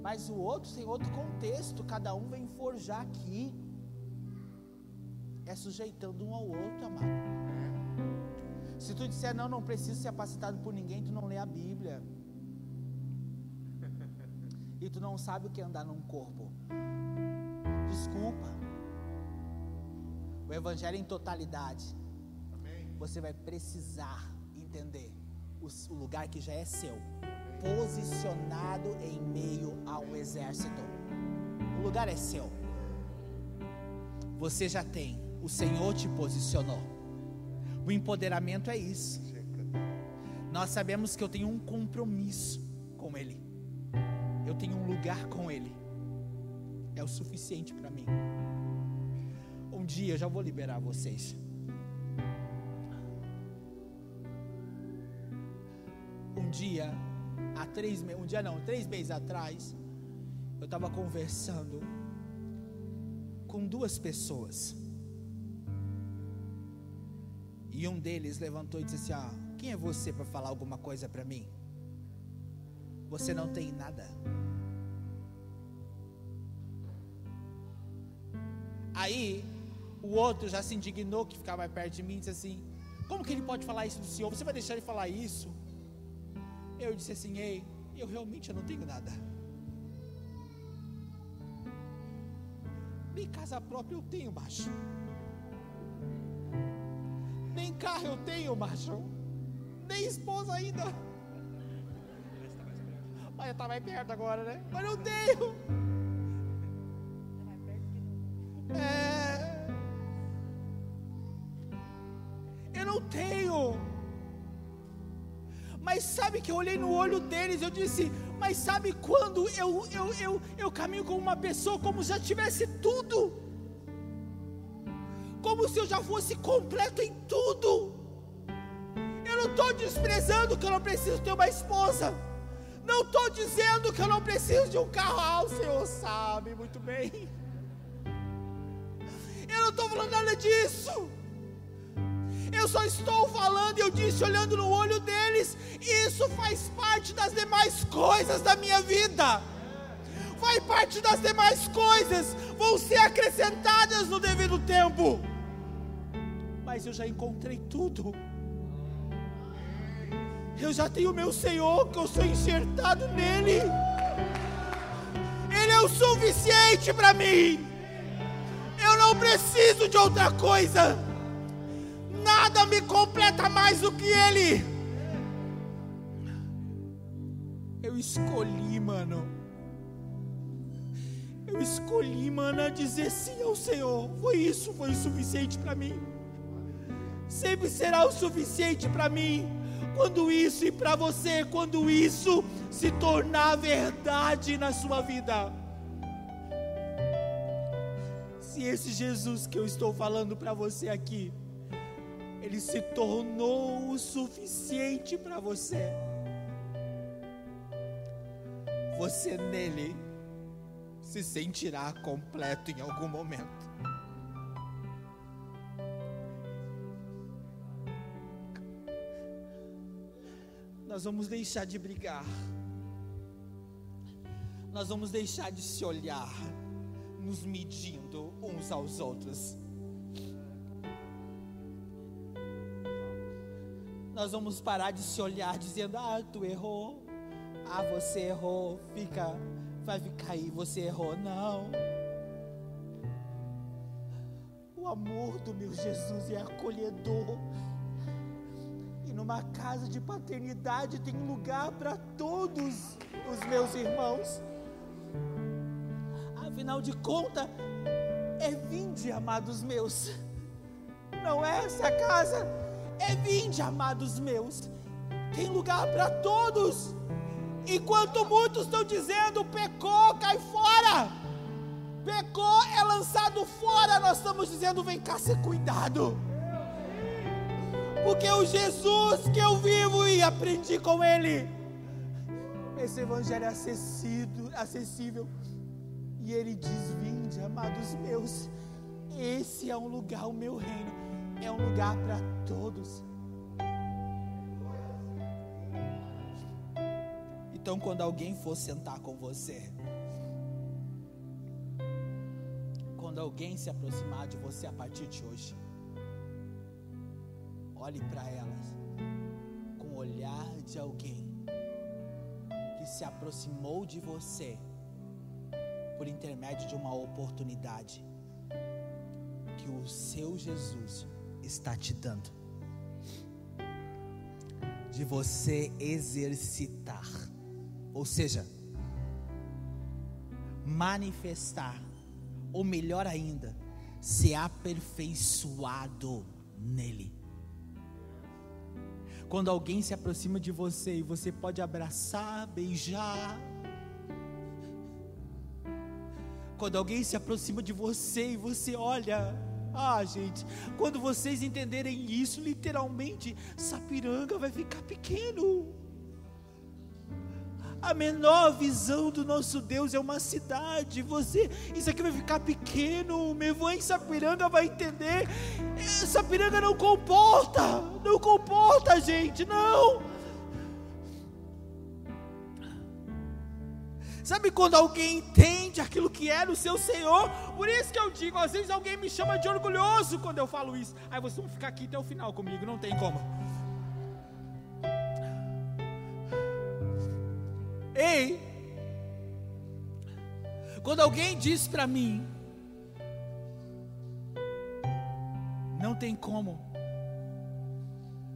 Mas o outro tem outro contexto. Cada um vem forjar aqui. É sujeitando um ao outro, amado. Se tu disser não, não preciso ser capacitado por ninguém, tu não lê a Bíblia. E tu não sabe o que é andar num corpo. Desculpa. O Evangelho em totalidade. Você vai precisar entender o lugar que já é seu, posicionado em meio a um exército. O lugar é seu. Você já tem. O Senhor te posicionou. O empoderamento é isso. Nós sabemos que eu tenho um compromisso com Ele. Eu tenho um lugar com Ele. É o suficiente para mim. Dia eu já vou liberar vocês. Um dia, há três meses, um dia não, três meses atrás, eu estava conversando com duas pessoas. E um deles levantou e disse assim: ah, Quem é você para falar alguma coisa para mim? Você não tem nada. Aí o outro já se indignou que ficava mais perto de mim e disse assim: Como que ele pode falar isso do Senhor? Você vai deixar ele falar isso? Eu disse assim: Ei, eu realmente não tenho nada. Nem casa própria eu tenho, baixo. Nem carro eu tenho, macho. Nem esposa ainda. Mas está mais perto agora, né? Mas eu tenho. Tenho. Mas sabe que eu olhei no olho deles, eu disse, mas sabe quando eu, eu, eu, eu caminho com uma pessoa como se já tivesse tudo? como se eu já fosse completo em tudo. Eu não estou desprezando que eu não preciso ter uma esposa. Não estou dizendo que eu não preciso de um carro. Ah, o Senhor sabe muito bem. Eu não estou falando nada disso. Eu só estou falando, eu disse, olhando no olho deles, isso faz parte das demais coisas da minha vida. Faz parte das demais coisas, vão ser acrescentadas no devido tempo mas eu já encontrei tudo. Eu já tenho meu Senhor, que eu sou enxertado nele. Ele é o suficiente para mim. Eu não preciso de outra coisa. Nada me completa mais do que Ele. Eu escolhi, mano. Eu escolhi, mano, dizer sim ao Senhor. Foi isso, foi o suficiente para mim sempre será o suficiente para mim. Quando isso e para você, quando isso se tornar verdade na sua vida. Se esse Jesus que eu estou falando para você aqui Ele se tornou o suficiente para você. Você nele se sentirá completo em algum momento. Nós vamos deixar de brigar. Nós vamos deixar de se olhar, nos medindo uns aos outros. Nós vamos parar de se olhar dizendo: "Ah, tu errou. Ah, você errou. Fica vai ficar aí, você errou". Não. O amor do meu Jesus é acolhedor numa casa de paternidade tem lugar para todos os meus irmãos. Afinal de contas, é vinde, amados meus. Não é essa casa, é vinde, amados meus. Tem lugar para todos. Enquanto muitos estão dizendo, pecou, cai fora. Pecou, é lançado fora. Nós estamos dizendo, vem cá ser cuidado porque o Jesus que eu vivo e aprendi com Ele, esse Evangelho é acessível, acessível. E Ele diz: Vinde, amados meus, esse é um lugar, o meu reino, é um lugar para todos. Então, quando alguém for sentar com você, quando alguém se aproximar de você a partir de hoje, Olhe para elas com o olhar de alguém que se aproximou de você por intermédio de uma oportunidade que o seu Jesus está te dando. De você exercitar, ou seja, manifestar, ou melhor ainda, ser aperfeiçoado nele. Quando alguém se aproxima de você e você pode abraçar, beijar. Quando alguém se aproxima de você e você olha, ah, gente, quando vocês entenderem isso, literalmente, Sapiranga vai ficar pequeno. A menor visão do nosso Deus é uma cidade. Você, isso aqui vai ficar pequeno. Meu avô em Sapiranga vai entender. É, Sapiranga não comporta, não comporta, gente, não. Sabe quando alguém entende aquilo que é o seu Senhor? Por isso que eu digo, às vezes alguém me chama de orgulhoso quando eu falo isso. Aí vocês vão ficar aqui até o final comigo, não tem como. Ei, quando alguém diz para mim, não tem como,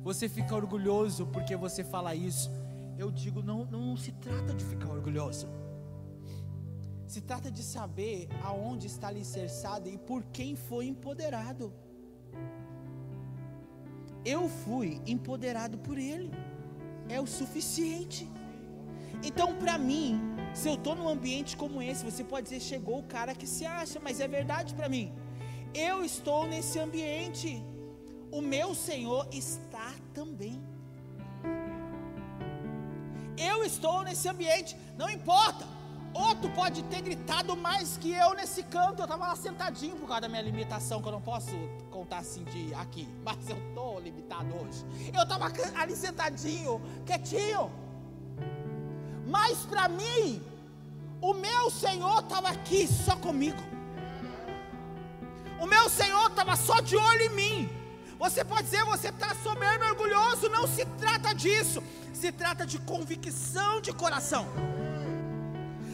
você fica orgulhoso porque você fala isso. Eu digo, não, não se trata de ficar orgulhoso. Se trata de saber aonde está alicerçado e por quem foi empoderado. Eu fui empoderado por Ele, é o suficiente. Então, para mim, se eu estou num ambiente como esse, você pode dizer, chegou o cara que se acha, mas é verdade para mim. Eu estou nesse ambiente, o meu Senhor está também. Eu estou nesse ambiente, não importa. Outro pode ter gritado mais que eu nesse canto. Eu estava lá sentadinho por causa da minha limitação, que eu não posso contar assim de aqui. <laughs> Mas eu estou limitado hoje. Eu estava ali sentadinho, quietinho. Mas para mim, o meu Senhor estava aqui só comigo. O meu Senhor estava só de olho em mim. Você pode dizer, você está soberbo orgulhoso. Não se trata disso. Se trata de convicção de coração.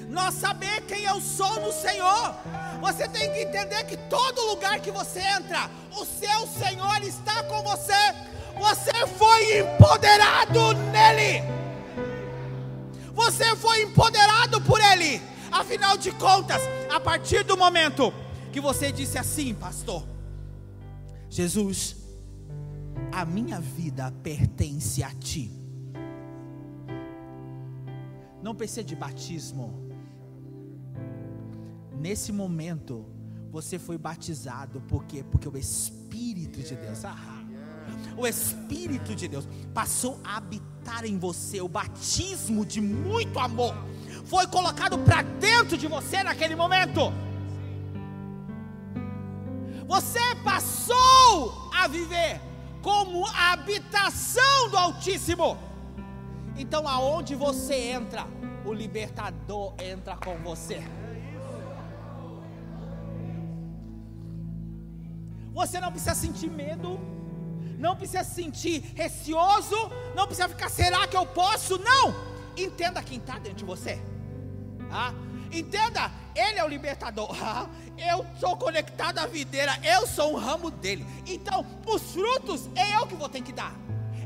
Nós saber quem eu sou no Senhor. Você tem que entender que todo lugar que você entra, o seu Senhor está com você. Você foi empoderado nele. Você foi empoderado por Ele. Afinal de contas, a partir do momento que você disse assim, pastor, Jesus, a minha vida pertence a Ti. Não precisa de batismo. Nesse momento, você foi batizado, por quê? Porque o Espírito de Deus, ah, O Espírito de Deus passou a habitar em você. O batismo de muito amor foi colocado para dentro de você naquele momento. Você passou a viver como a habitação do Altíssimo. Então, aonde você entra, o libertador entra com você. Você não precisa sentir medo, não precisa se sentir receoso, não precisa ficar, será que eu posso? Não! Entenda quem está dentro de você. Ah, entenda, Ele é o libertador. <laughs> Ah, eu sou conectado à videira, eu sou um ramo dele. Então, os frutos é eu que vou ter que dar,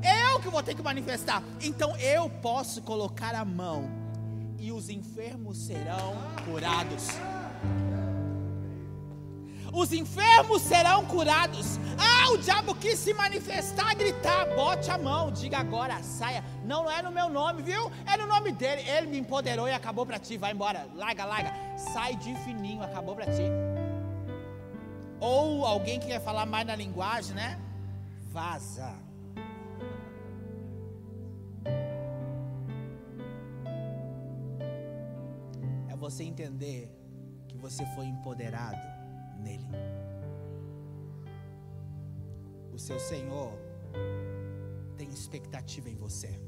é eu que vou ter que manifestar. Então, eu posso colocar a mão e os enfermos serão curados os enfermos serão curados. Ah, o diabo quis se manifestar, gritar, bote a mão, diga agora, saia. Não, não é no meu nome, viu? É no nome dele. Ele me empoderou e acabou para ti. Vai embora, larga, larga. Sai de fininho, acabou para ti. Ou alguém que quer falar mais na linguagem, né? Vaza. É você entender que você foi empoderado nele. O seu Senhor tem expectativa em você.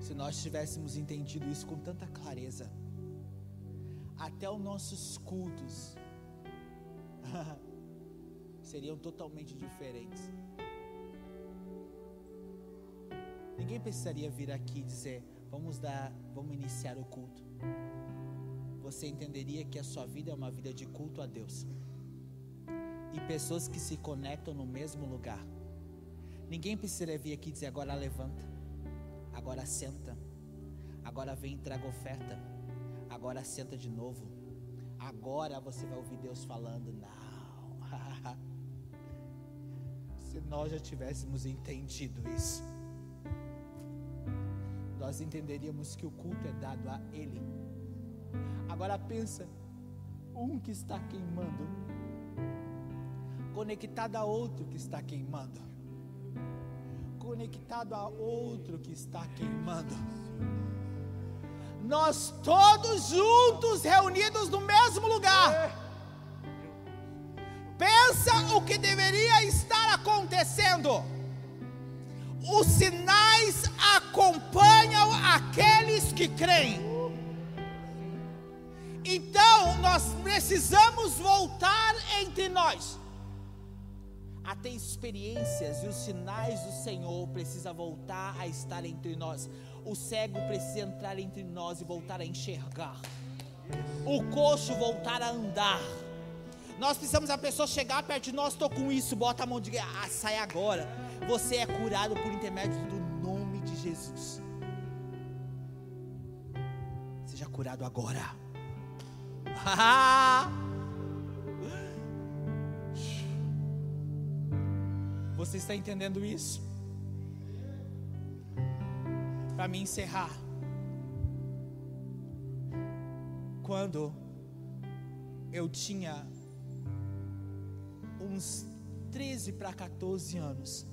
Se nós tivéssemos entendido isso com tanta clareza, até os nossos cultos <laughs> seriam totalmente diferentes. Ninguém precisaria vir aqui dizer, vamos dar, vamos iniciar o culto. Você entenderia que a sua vida é uma vida de culto a Deus. E pessoas que se conectam no mesmo lugar. Ninguém precisaria vir aqui dizer agora levanta, agora senta, agora vem e traga oferta, agora senta de novo. Agora você vai ouvir Deus falando, não. <laughs> Se nós já tivéssemos entendido isso nós entenderíamos que o culto é dado a Ele. Agora pensa, um que está queimando, conectado a outro que está queimando, conectado a outro que está queimando. Nós todos juntos, reunidos no mesmo lugar. Pensa o que deveria estar acontecendo os sinais acompanham aqueles que creem. Então, nós precisamos voltar entre nós a ter experiências e os sinais do Senhor precisa voltar a estar entre nós. O cego precisa entrar entre nós e voltar a enxergar. O coxo voltar a andar. Nós precisamos a pessoa chegar perto de nós, estou com isso, bota a mão de ah, sai agora. Você é curado por intermédio do nome de Jesus. Curado agora. <laughs> Você está entendendo isso? Para me encerrar. Quando eu tinha uns 13 para 14 anos.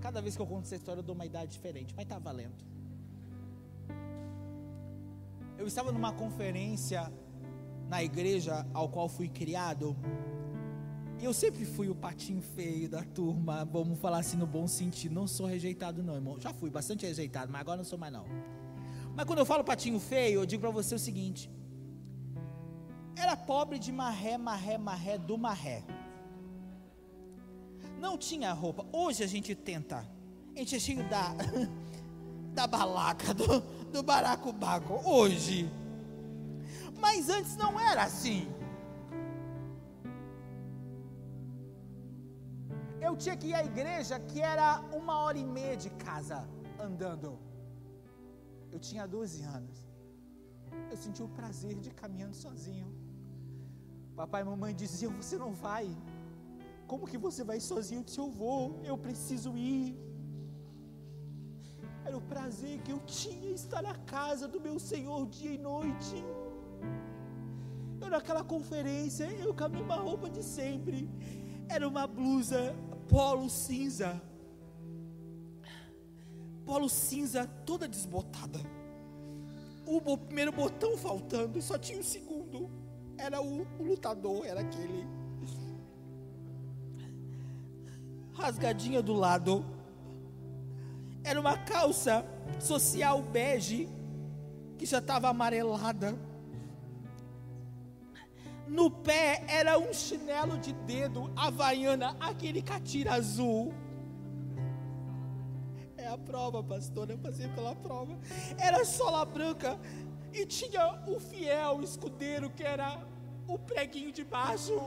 Cada vez que eu conto essa história, eu dou uma idade diferente, mas está valendo. Eu estava numa conferência na igreja ao qual fui criado. E eu sempre fui o patinho feio da turma, vamos falar assim no bom sentido. Não sou rejeitado, não, irmão. Já fui bastante rejeitado, mas agora não sou mais, não. Mas quando eu falo patinho feio, eu digo para você o seguinte: era pobre de marré, marré, marré do marré não tinha roupa. Hoje a gente tenta. A gente é cheio da, <laughs> da balaca, do, do baracubaco. Hoje. Mas antes não era assim. Eu tinha que ir à igreja que era uma hora e meia de casa andando. Eu tinha 12 anos. Eu senti o prazer de caminhando sozinho. Papai e mamãe diziam: Você não vai. Como que você vai sozinho? Eu disse, eu vou, eu preciso ir. Era o prazer que eu tinha estar na casa do meu Senhor dia e noite. Eu naquela conferência, eu com a mesma roupa de sempre. Era uma blusa polo cinza. Polo cinza toda desbotada. O primeiro botão faltando, só tinha o segundo. Era o, o lutador, era aquele. Rasgadinha do lado. Era uma calça social bege que já estava amarelada no pé era um chinelo de dedo havaiana, aquele catira azul. É a prova, pastor, eu passei pela prova. Era sola branca e tinha o fiel escudeiro que era o preguinho de baixo.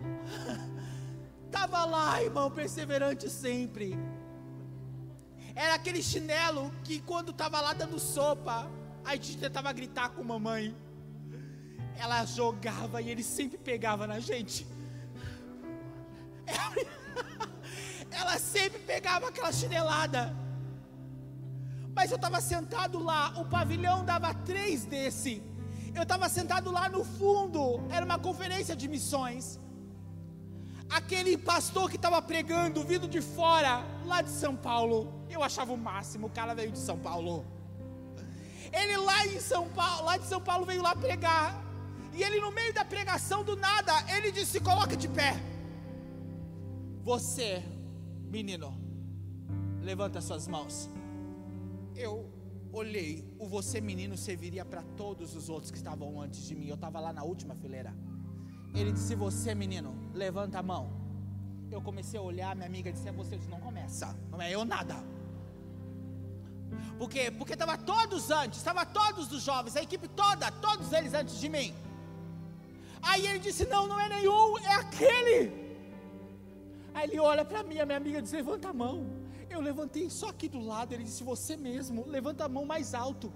<laughs> Tava lá, irmão, perseverante sempre. Era aquele chinelo que quando tava lá dando sopa, a gente tentava gritar com mamãe ela jogava e ele sempre pegava na gente. <laughs> Ela sempre pegava aquela chinelada. Mas eu estava sentado lá, o pavilhão dava três desse. Eu estava sentado lá no fundo, era uma conferência de missões. Aquele pastor que estava pregando, vindo de fora, lá de São Paulo, eu achava o máximo, o cara veio de São Paulo. Ele lá em São Paulo, lá de São Paulo veio lá pregar. E ele, no meio da pregação, do nada, ele disse: Coloca de pé. Você, menino, levanta suas mãos. Eu olhei, o você, menino, serviria para todos os outros que estavam antes de mim. Eu estava lá na última fileira. Ele disse: Você, menino, levanta a mão. Eu comecei a olhar, minha amiga disse: É você. Eu disse: Não começa, não é eu nada. Por quê? Porque estava todos antes, estava todos os jovens, a equipe toda, todos eles antes de mim. Aí ele disse: Não, não é nenhum, é aquele. Aí ele olha para mim, a minha amiga diz: Levanta a mão. Eu levantei só aqui do lado. Ele disse: Você mesmo, levanta a mão mais alto.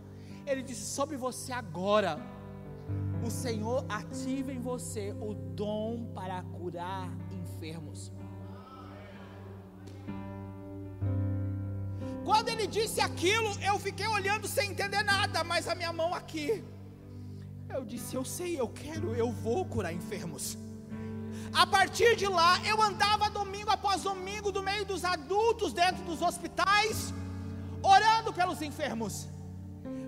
Ele disse: Sobre você agora. O Senhor ativa em você o dom para curar enfermos. Quando ele disse aquilo, eu fiquei olhando sem entender nada, mas a minha mão aqui. Eu disse: Eu sei, eu quero, eu vou curar enfermos. A partir de lá, eu andava domingo após domingo do meio dos adultos dentro dos hospitais, orando pelos enfermos.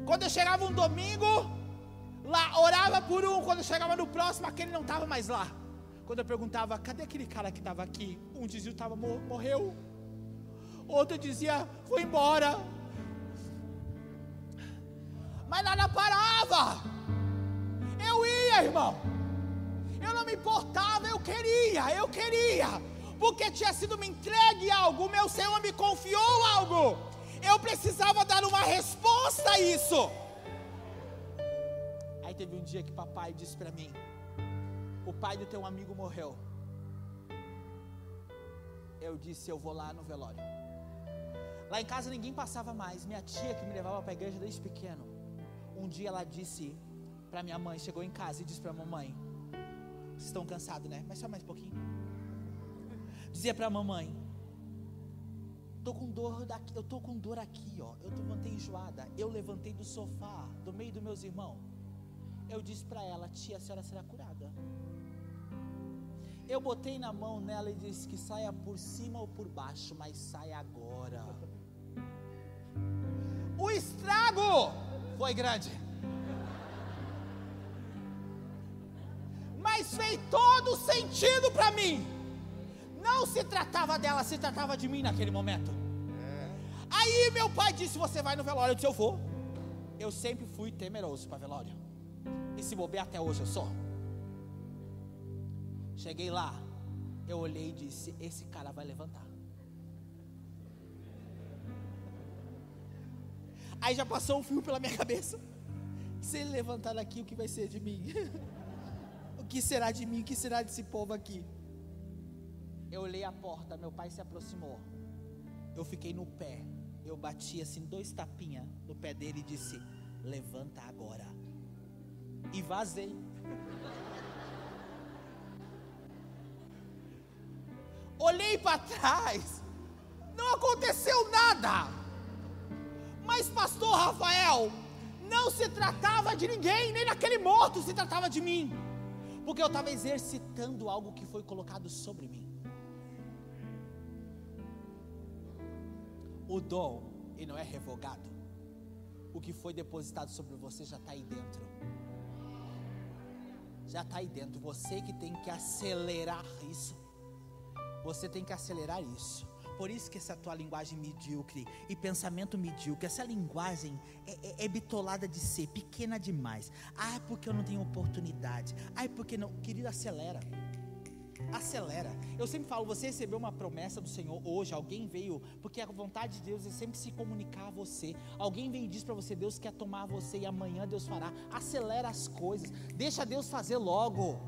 Quando eu chegava um domingo, lá orava por um, quando chegava no próximo, aquele não estava mais lá. Quando eu perguntava, cadê aquele cara que estava aqui? Um dizia, estava morreu. Outro dizia, foi embora. Mas nada parava eu ia, irmão. Eu não me importava, eu queria, eu queria. Porque tinha sido me entregue algo, o meu Senhor me confiou algo. Eu precisava dar uma resposta a isso. Teve um dia que papai disse para mim: O pai do teu amigo morreu. Eu disse: Eu vou lá no velório. Lá em casa ninguém passava mais. Minha tia que me levava para a igreja desde pequeno. Um dia ela disse: para minha mãe, chegou em casa e disse para a mamãe: Vocês estão cansados, né? Mas só mais um pouquinho. Dizia para a mamãe: Tô com dor daqui, eu tô com dor aqui, ó. Eu levantei enjoada. Eu levantei do sofá, do meio dos meus irmãos. Eu disse para ela: Tia, a senhora será curada. Eu botei na mão nela e disse que saia por cima ou por baixo, mas saia agora. O estrago foi grande. mas fez todo sentido para mim. Não se tratava dela, se tratava de mim naquele momento. É. Aí meu pai disse: Você vai no velório? Eu disse: Eu vou. Eu sempre fui temeroso para velório. E se bobear até hoje eu sou. Cheguei lá, eu olhei e disse: Esse cara vai levantar. Aí já passou um fio pela minha cabeça. Se ele levantar daqui, o que vai ser de mim? <laughs> que será de mim? O que será desse povo aqui? Eu olhei a porta, meu pai se aproximou. Eu fiquei no pé. Eu bati assim, dois tapinhas no pé dele e disse: Levanta agora. E vazei. Olhei para trás, não aconteceu nada. Mas, pastor Rafael, não se tratava de ninguém, nem daquele morto se tratava de mim, porque eu estava exercitando algo que foi colocado sobre mim. O dom, e não é revogado. O que foi depositado sobre você já está aí dentro. Já está aí dentro. Você que tem que acelerar isso. Você tem que acelerar isso. Por isso que essa tua linguagem medíocre e pensamento medíocre, essa linguagem é, é, é, bitolada de ser pequena demais. Ah, porque eu não tenho oportunidade. Ah, porque não. Querido, acelera. Acelera. Eu sempre falo, você recebeu uma promessa do Senhor hoje, alguém veio, porque a vontade de Deus é sempre se comunicar a você. Alguém veio e diz para você, Deus quer tomar você e amanhã Deus fará. Acelera as coisas. Deixa Deus fazer logo.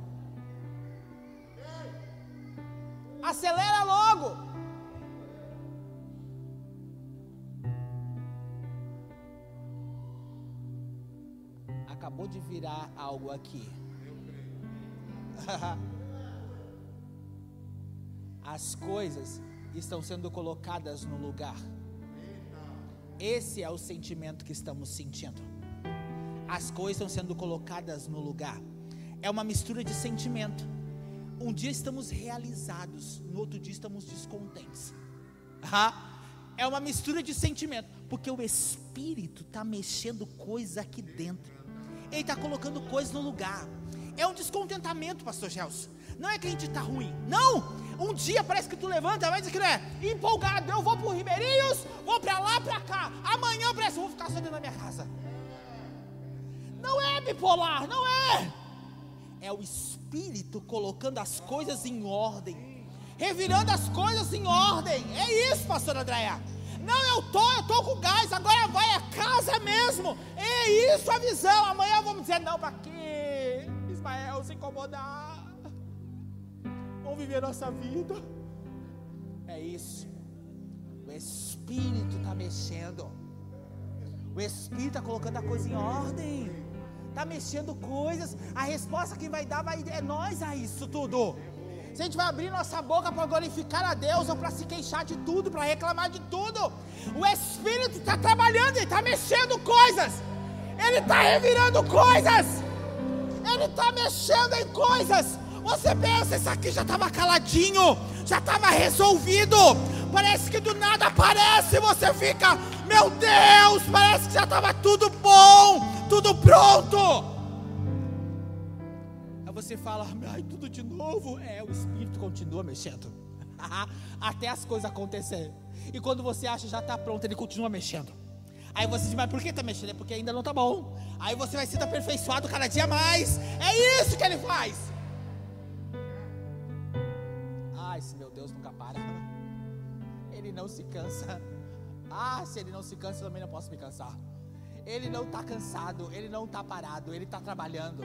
Acelera logo. acabou de virar algo aqui. <laughs> As coisas estão sendo colocadas no lugar. Esse é o sentimento que estamos sentindo. As coisas estão sendo colocadas no lugar. É uma mistura de sentimento. Um dia estamos realizados, no outro dia estamos descontentes. É uma mistura de sentimento, porque o Espírito está mexendo coisa aqui dentro. Ele está colocando coisas no lugar. É um descontentamento, pastor Gelson. Não é que a gente está ruim. Não! Um dia parece que tu levanta, dizer que é empolgado. Eu vou para Ribeirinhos, vou para lá, para cá. Amanhã parece que vou ficar só dentro da minha casa. Não é bipolar, não é. É o Espírito colocando as coisas em ordem, revirando as coisas em ordem. É isso, pastor Andréa. Não, eu tô, eu tô com gás, agora vai a casa mesmo. É isso a visão. Amanhã vamos dizer não para Ismael se incomodar. Vamos viver nossa vida. É isso. O Espírito está mexendo. O Espírito está colocando a coisa em ordem. Está mexendo coisas. A resposta que vai dar vai, é nós a isso tudo. Se a gente vai abrir nossa boca para glorificar a Deus ou para se queixar de tudo, para reclamar de tudo, o Espírito está trabalhando, ele está mexendo coisas, ele está revirando coisas, ele está mexendo em coisas. Você pensa, isso aqui já estava caladinho, já estava resolvido. Parece que do nada aparece você fica, meu Deus, parece que já estava tudo bom, tudo pronto você fala, ai, tudo de novo. É, o Espírito continua mexendo. <laughs> Até as coisas acontecerem. E quando você acha já está pronto, ele continua mexendo. Aí você diz, mas por que está mexendo? É porque ainda não está bom. Aí você vai sendo aperfeiçoado cada dia mais. É isso que ele faz. Ai, se meu Deus nunca para. <laughs> Ele não se cansa. Ah, se ele não se cansa, eu também não posso me cansar. Ele não está cansado, ele não está parado, ele está trabalhando.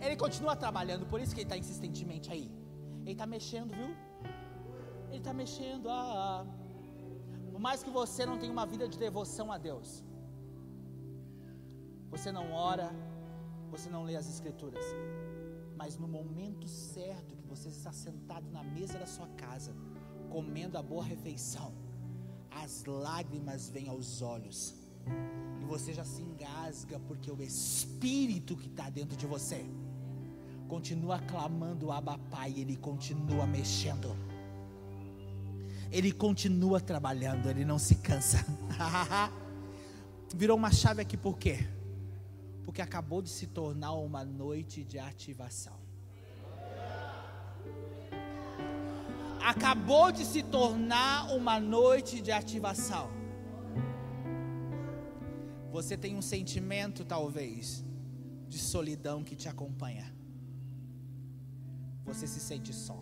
Ele continua trabalhando, por isso que ele está insistentemente aí. Ele está mexendo, viu? Ele está mexendo. Ah, ah. Por mais que você não tenha uma vida de devoção a Deus, você não ora, você não lê as Escrituras, mas no momento certo que você está sentado na mesa da sua casa, comendo a boa refeição, as lágrimas vêm aos olhos e você já se engasga porque o Espírito que está dentro de você continua clamando Abba Pai, Ele continua mexendo. Ele continua trabalhando, Ele não se cansa. <laughs> Virou uma chave aqui por quê? Porque acabou de se tornar uma noite de ativação. Acabou de se tornar uma noite de ativação. Você tem um sentimento, talvez, de solidão que te acompanha você se sente só.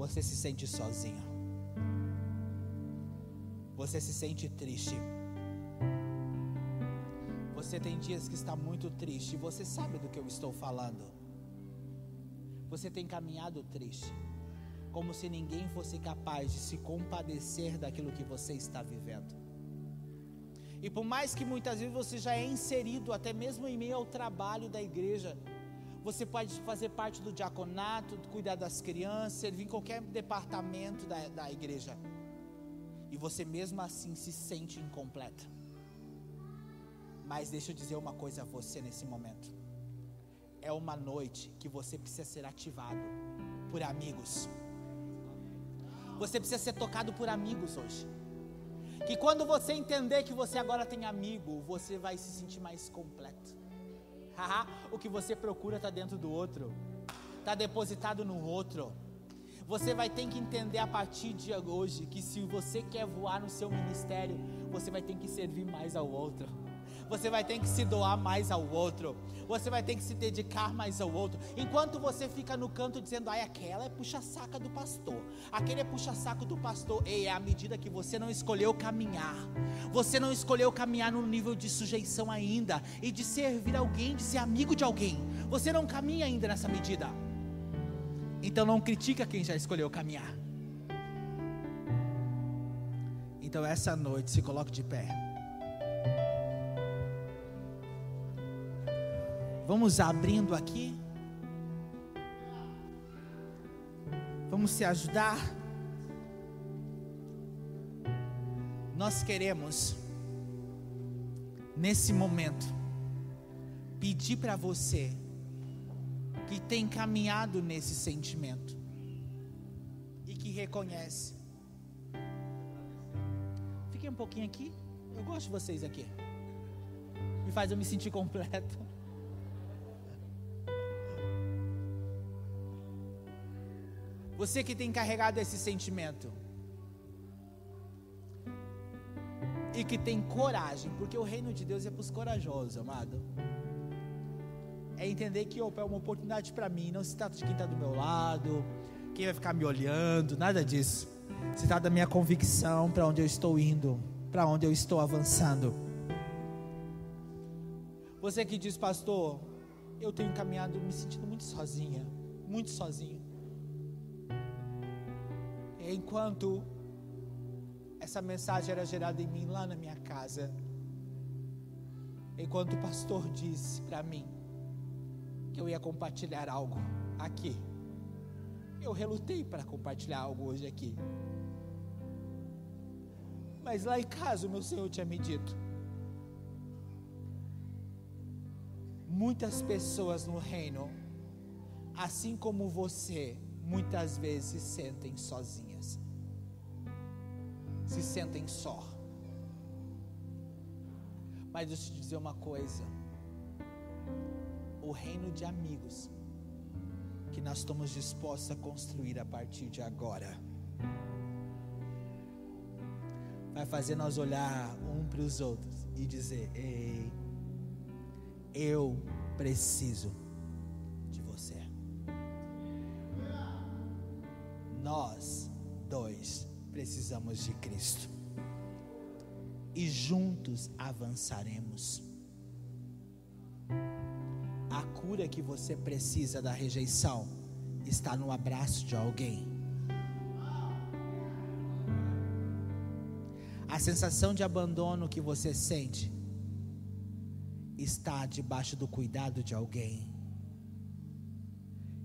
Você se sente sozinho. Você se sente triste. Você tem dias que está muito triste. Você sabe do que eu estou falando. Você tem caminhado triste. Como se ninguém fosse capaz de se compadecer daquilo que você está vivendo. E por mais que muitas vezes você já é inserido, até mesmo em meio ao trabalho da igreja, você pode fazer parte do diaconato, cuidar das crianças, servir em qualquer departamento da, da igreja. e você mesmo assim se sente incompleta. Mas deixa eu dizer uma coisa a você nesse momento. É uma noite que você precisa ser ativado por amigos. Você precisa ser tocado por amigos hoje. Que quando você entender que você agora tem amigo, você vai se sentir mais completo. O que você procura está dentro do outro, está depositado no outro. Você vai ter que entender a partir de hoje que se você quer voar no seu ministério, você vai ter que servir mais ao outro. Você vai ter que se doar mais ao outro. Você vai ter que se dedicar mais ao outro. Enquanto você fica no canto dizendo, ai, aquela é puxa-saca do pastor. Aquele é puxa-saco do pastor. Ei, é à medida que você não escolheu caminhar. Você não escolheu caminhar no nível de sujeição ainda. E de servir alguém, de ser amigo de alguém. Você não caminha ainda nessa medida. Então não critica quem já escolheu caminhar. Então essa noite se coloque de pé. Vamos abrindo aqui. Vamos se ajudar. Nós queremos, nesse momento, pedir para você que tem caminhado nesse sentimento e que reconhece. Fiquem um pouquinho aqui. Eu gosto de vocês aqui. Me faz eu me sentir completo. Você que tem carregado esse sentimento. E que tem coragem, porque o reino de Deus é para os corajosos, amado. É entender que opa, é uma oportunidade para mim. Não se trata de quem está do meu lado, quem vai ficar me olhando, nada disso. Se trata da minha convicção para onde eu estou indo, para onde eu estou avançando. Você que diz, pastor, eu tenho caminhado me sentindo muito sozinha, muito sozinho enquanto essa mensagem era gerada em mim lá na minha casa, enquanto o pastor disse para mim que eu ia compartilhar algo aqui, eu relutei para compartilhar algo hoje aqui. Mas lá em casa o meu Senhor tinha me dito: muitas pessoas no reino, assim como você, muitas vezes se sentem sozinhas, se sentem só. Mas deixa eu te dizer uma coisa: o reino de amigos que nós estamos dispostos a construir a partir de agora vai fazer nós olhar um para os outros e dizer: Ei, eu preciso Nós dois precisamos de Cristo. E juntos avançaremos. A cura que você precisa da rejeição está no abraço de alguém. A sensação de abandono que você sente está debaixo do cuidado de alguém.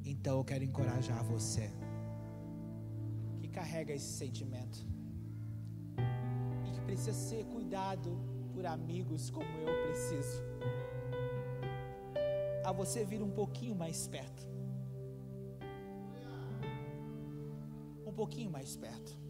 Então eu quero encorajar você carrega esse sentimento e que precisa ser cuidado por amigos como eu preciso. A você vir um pouquinho mais perto. Um pouquinho mais perto.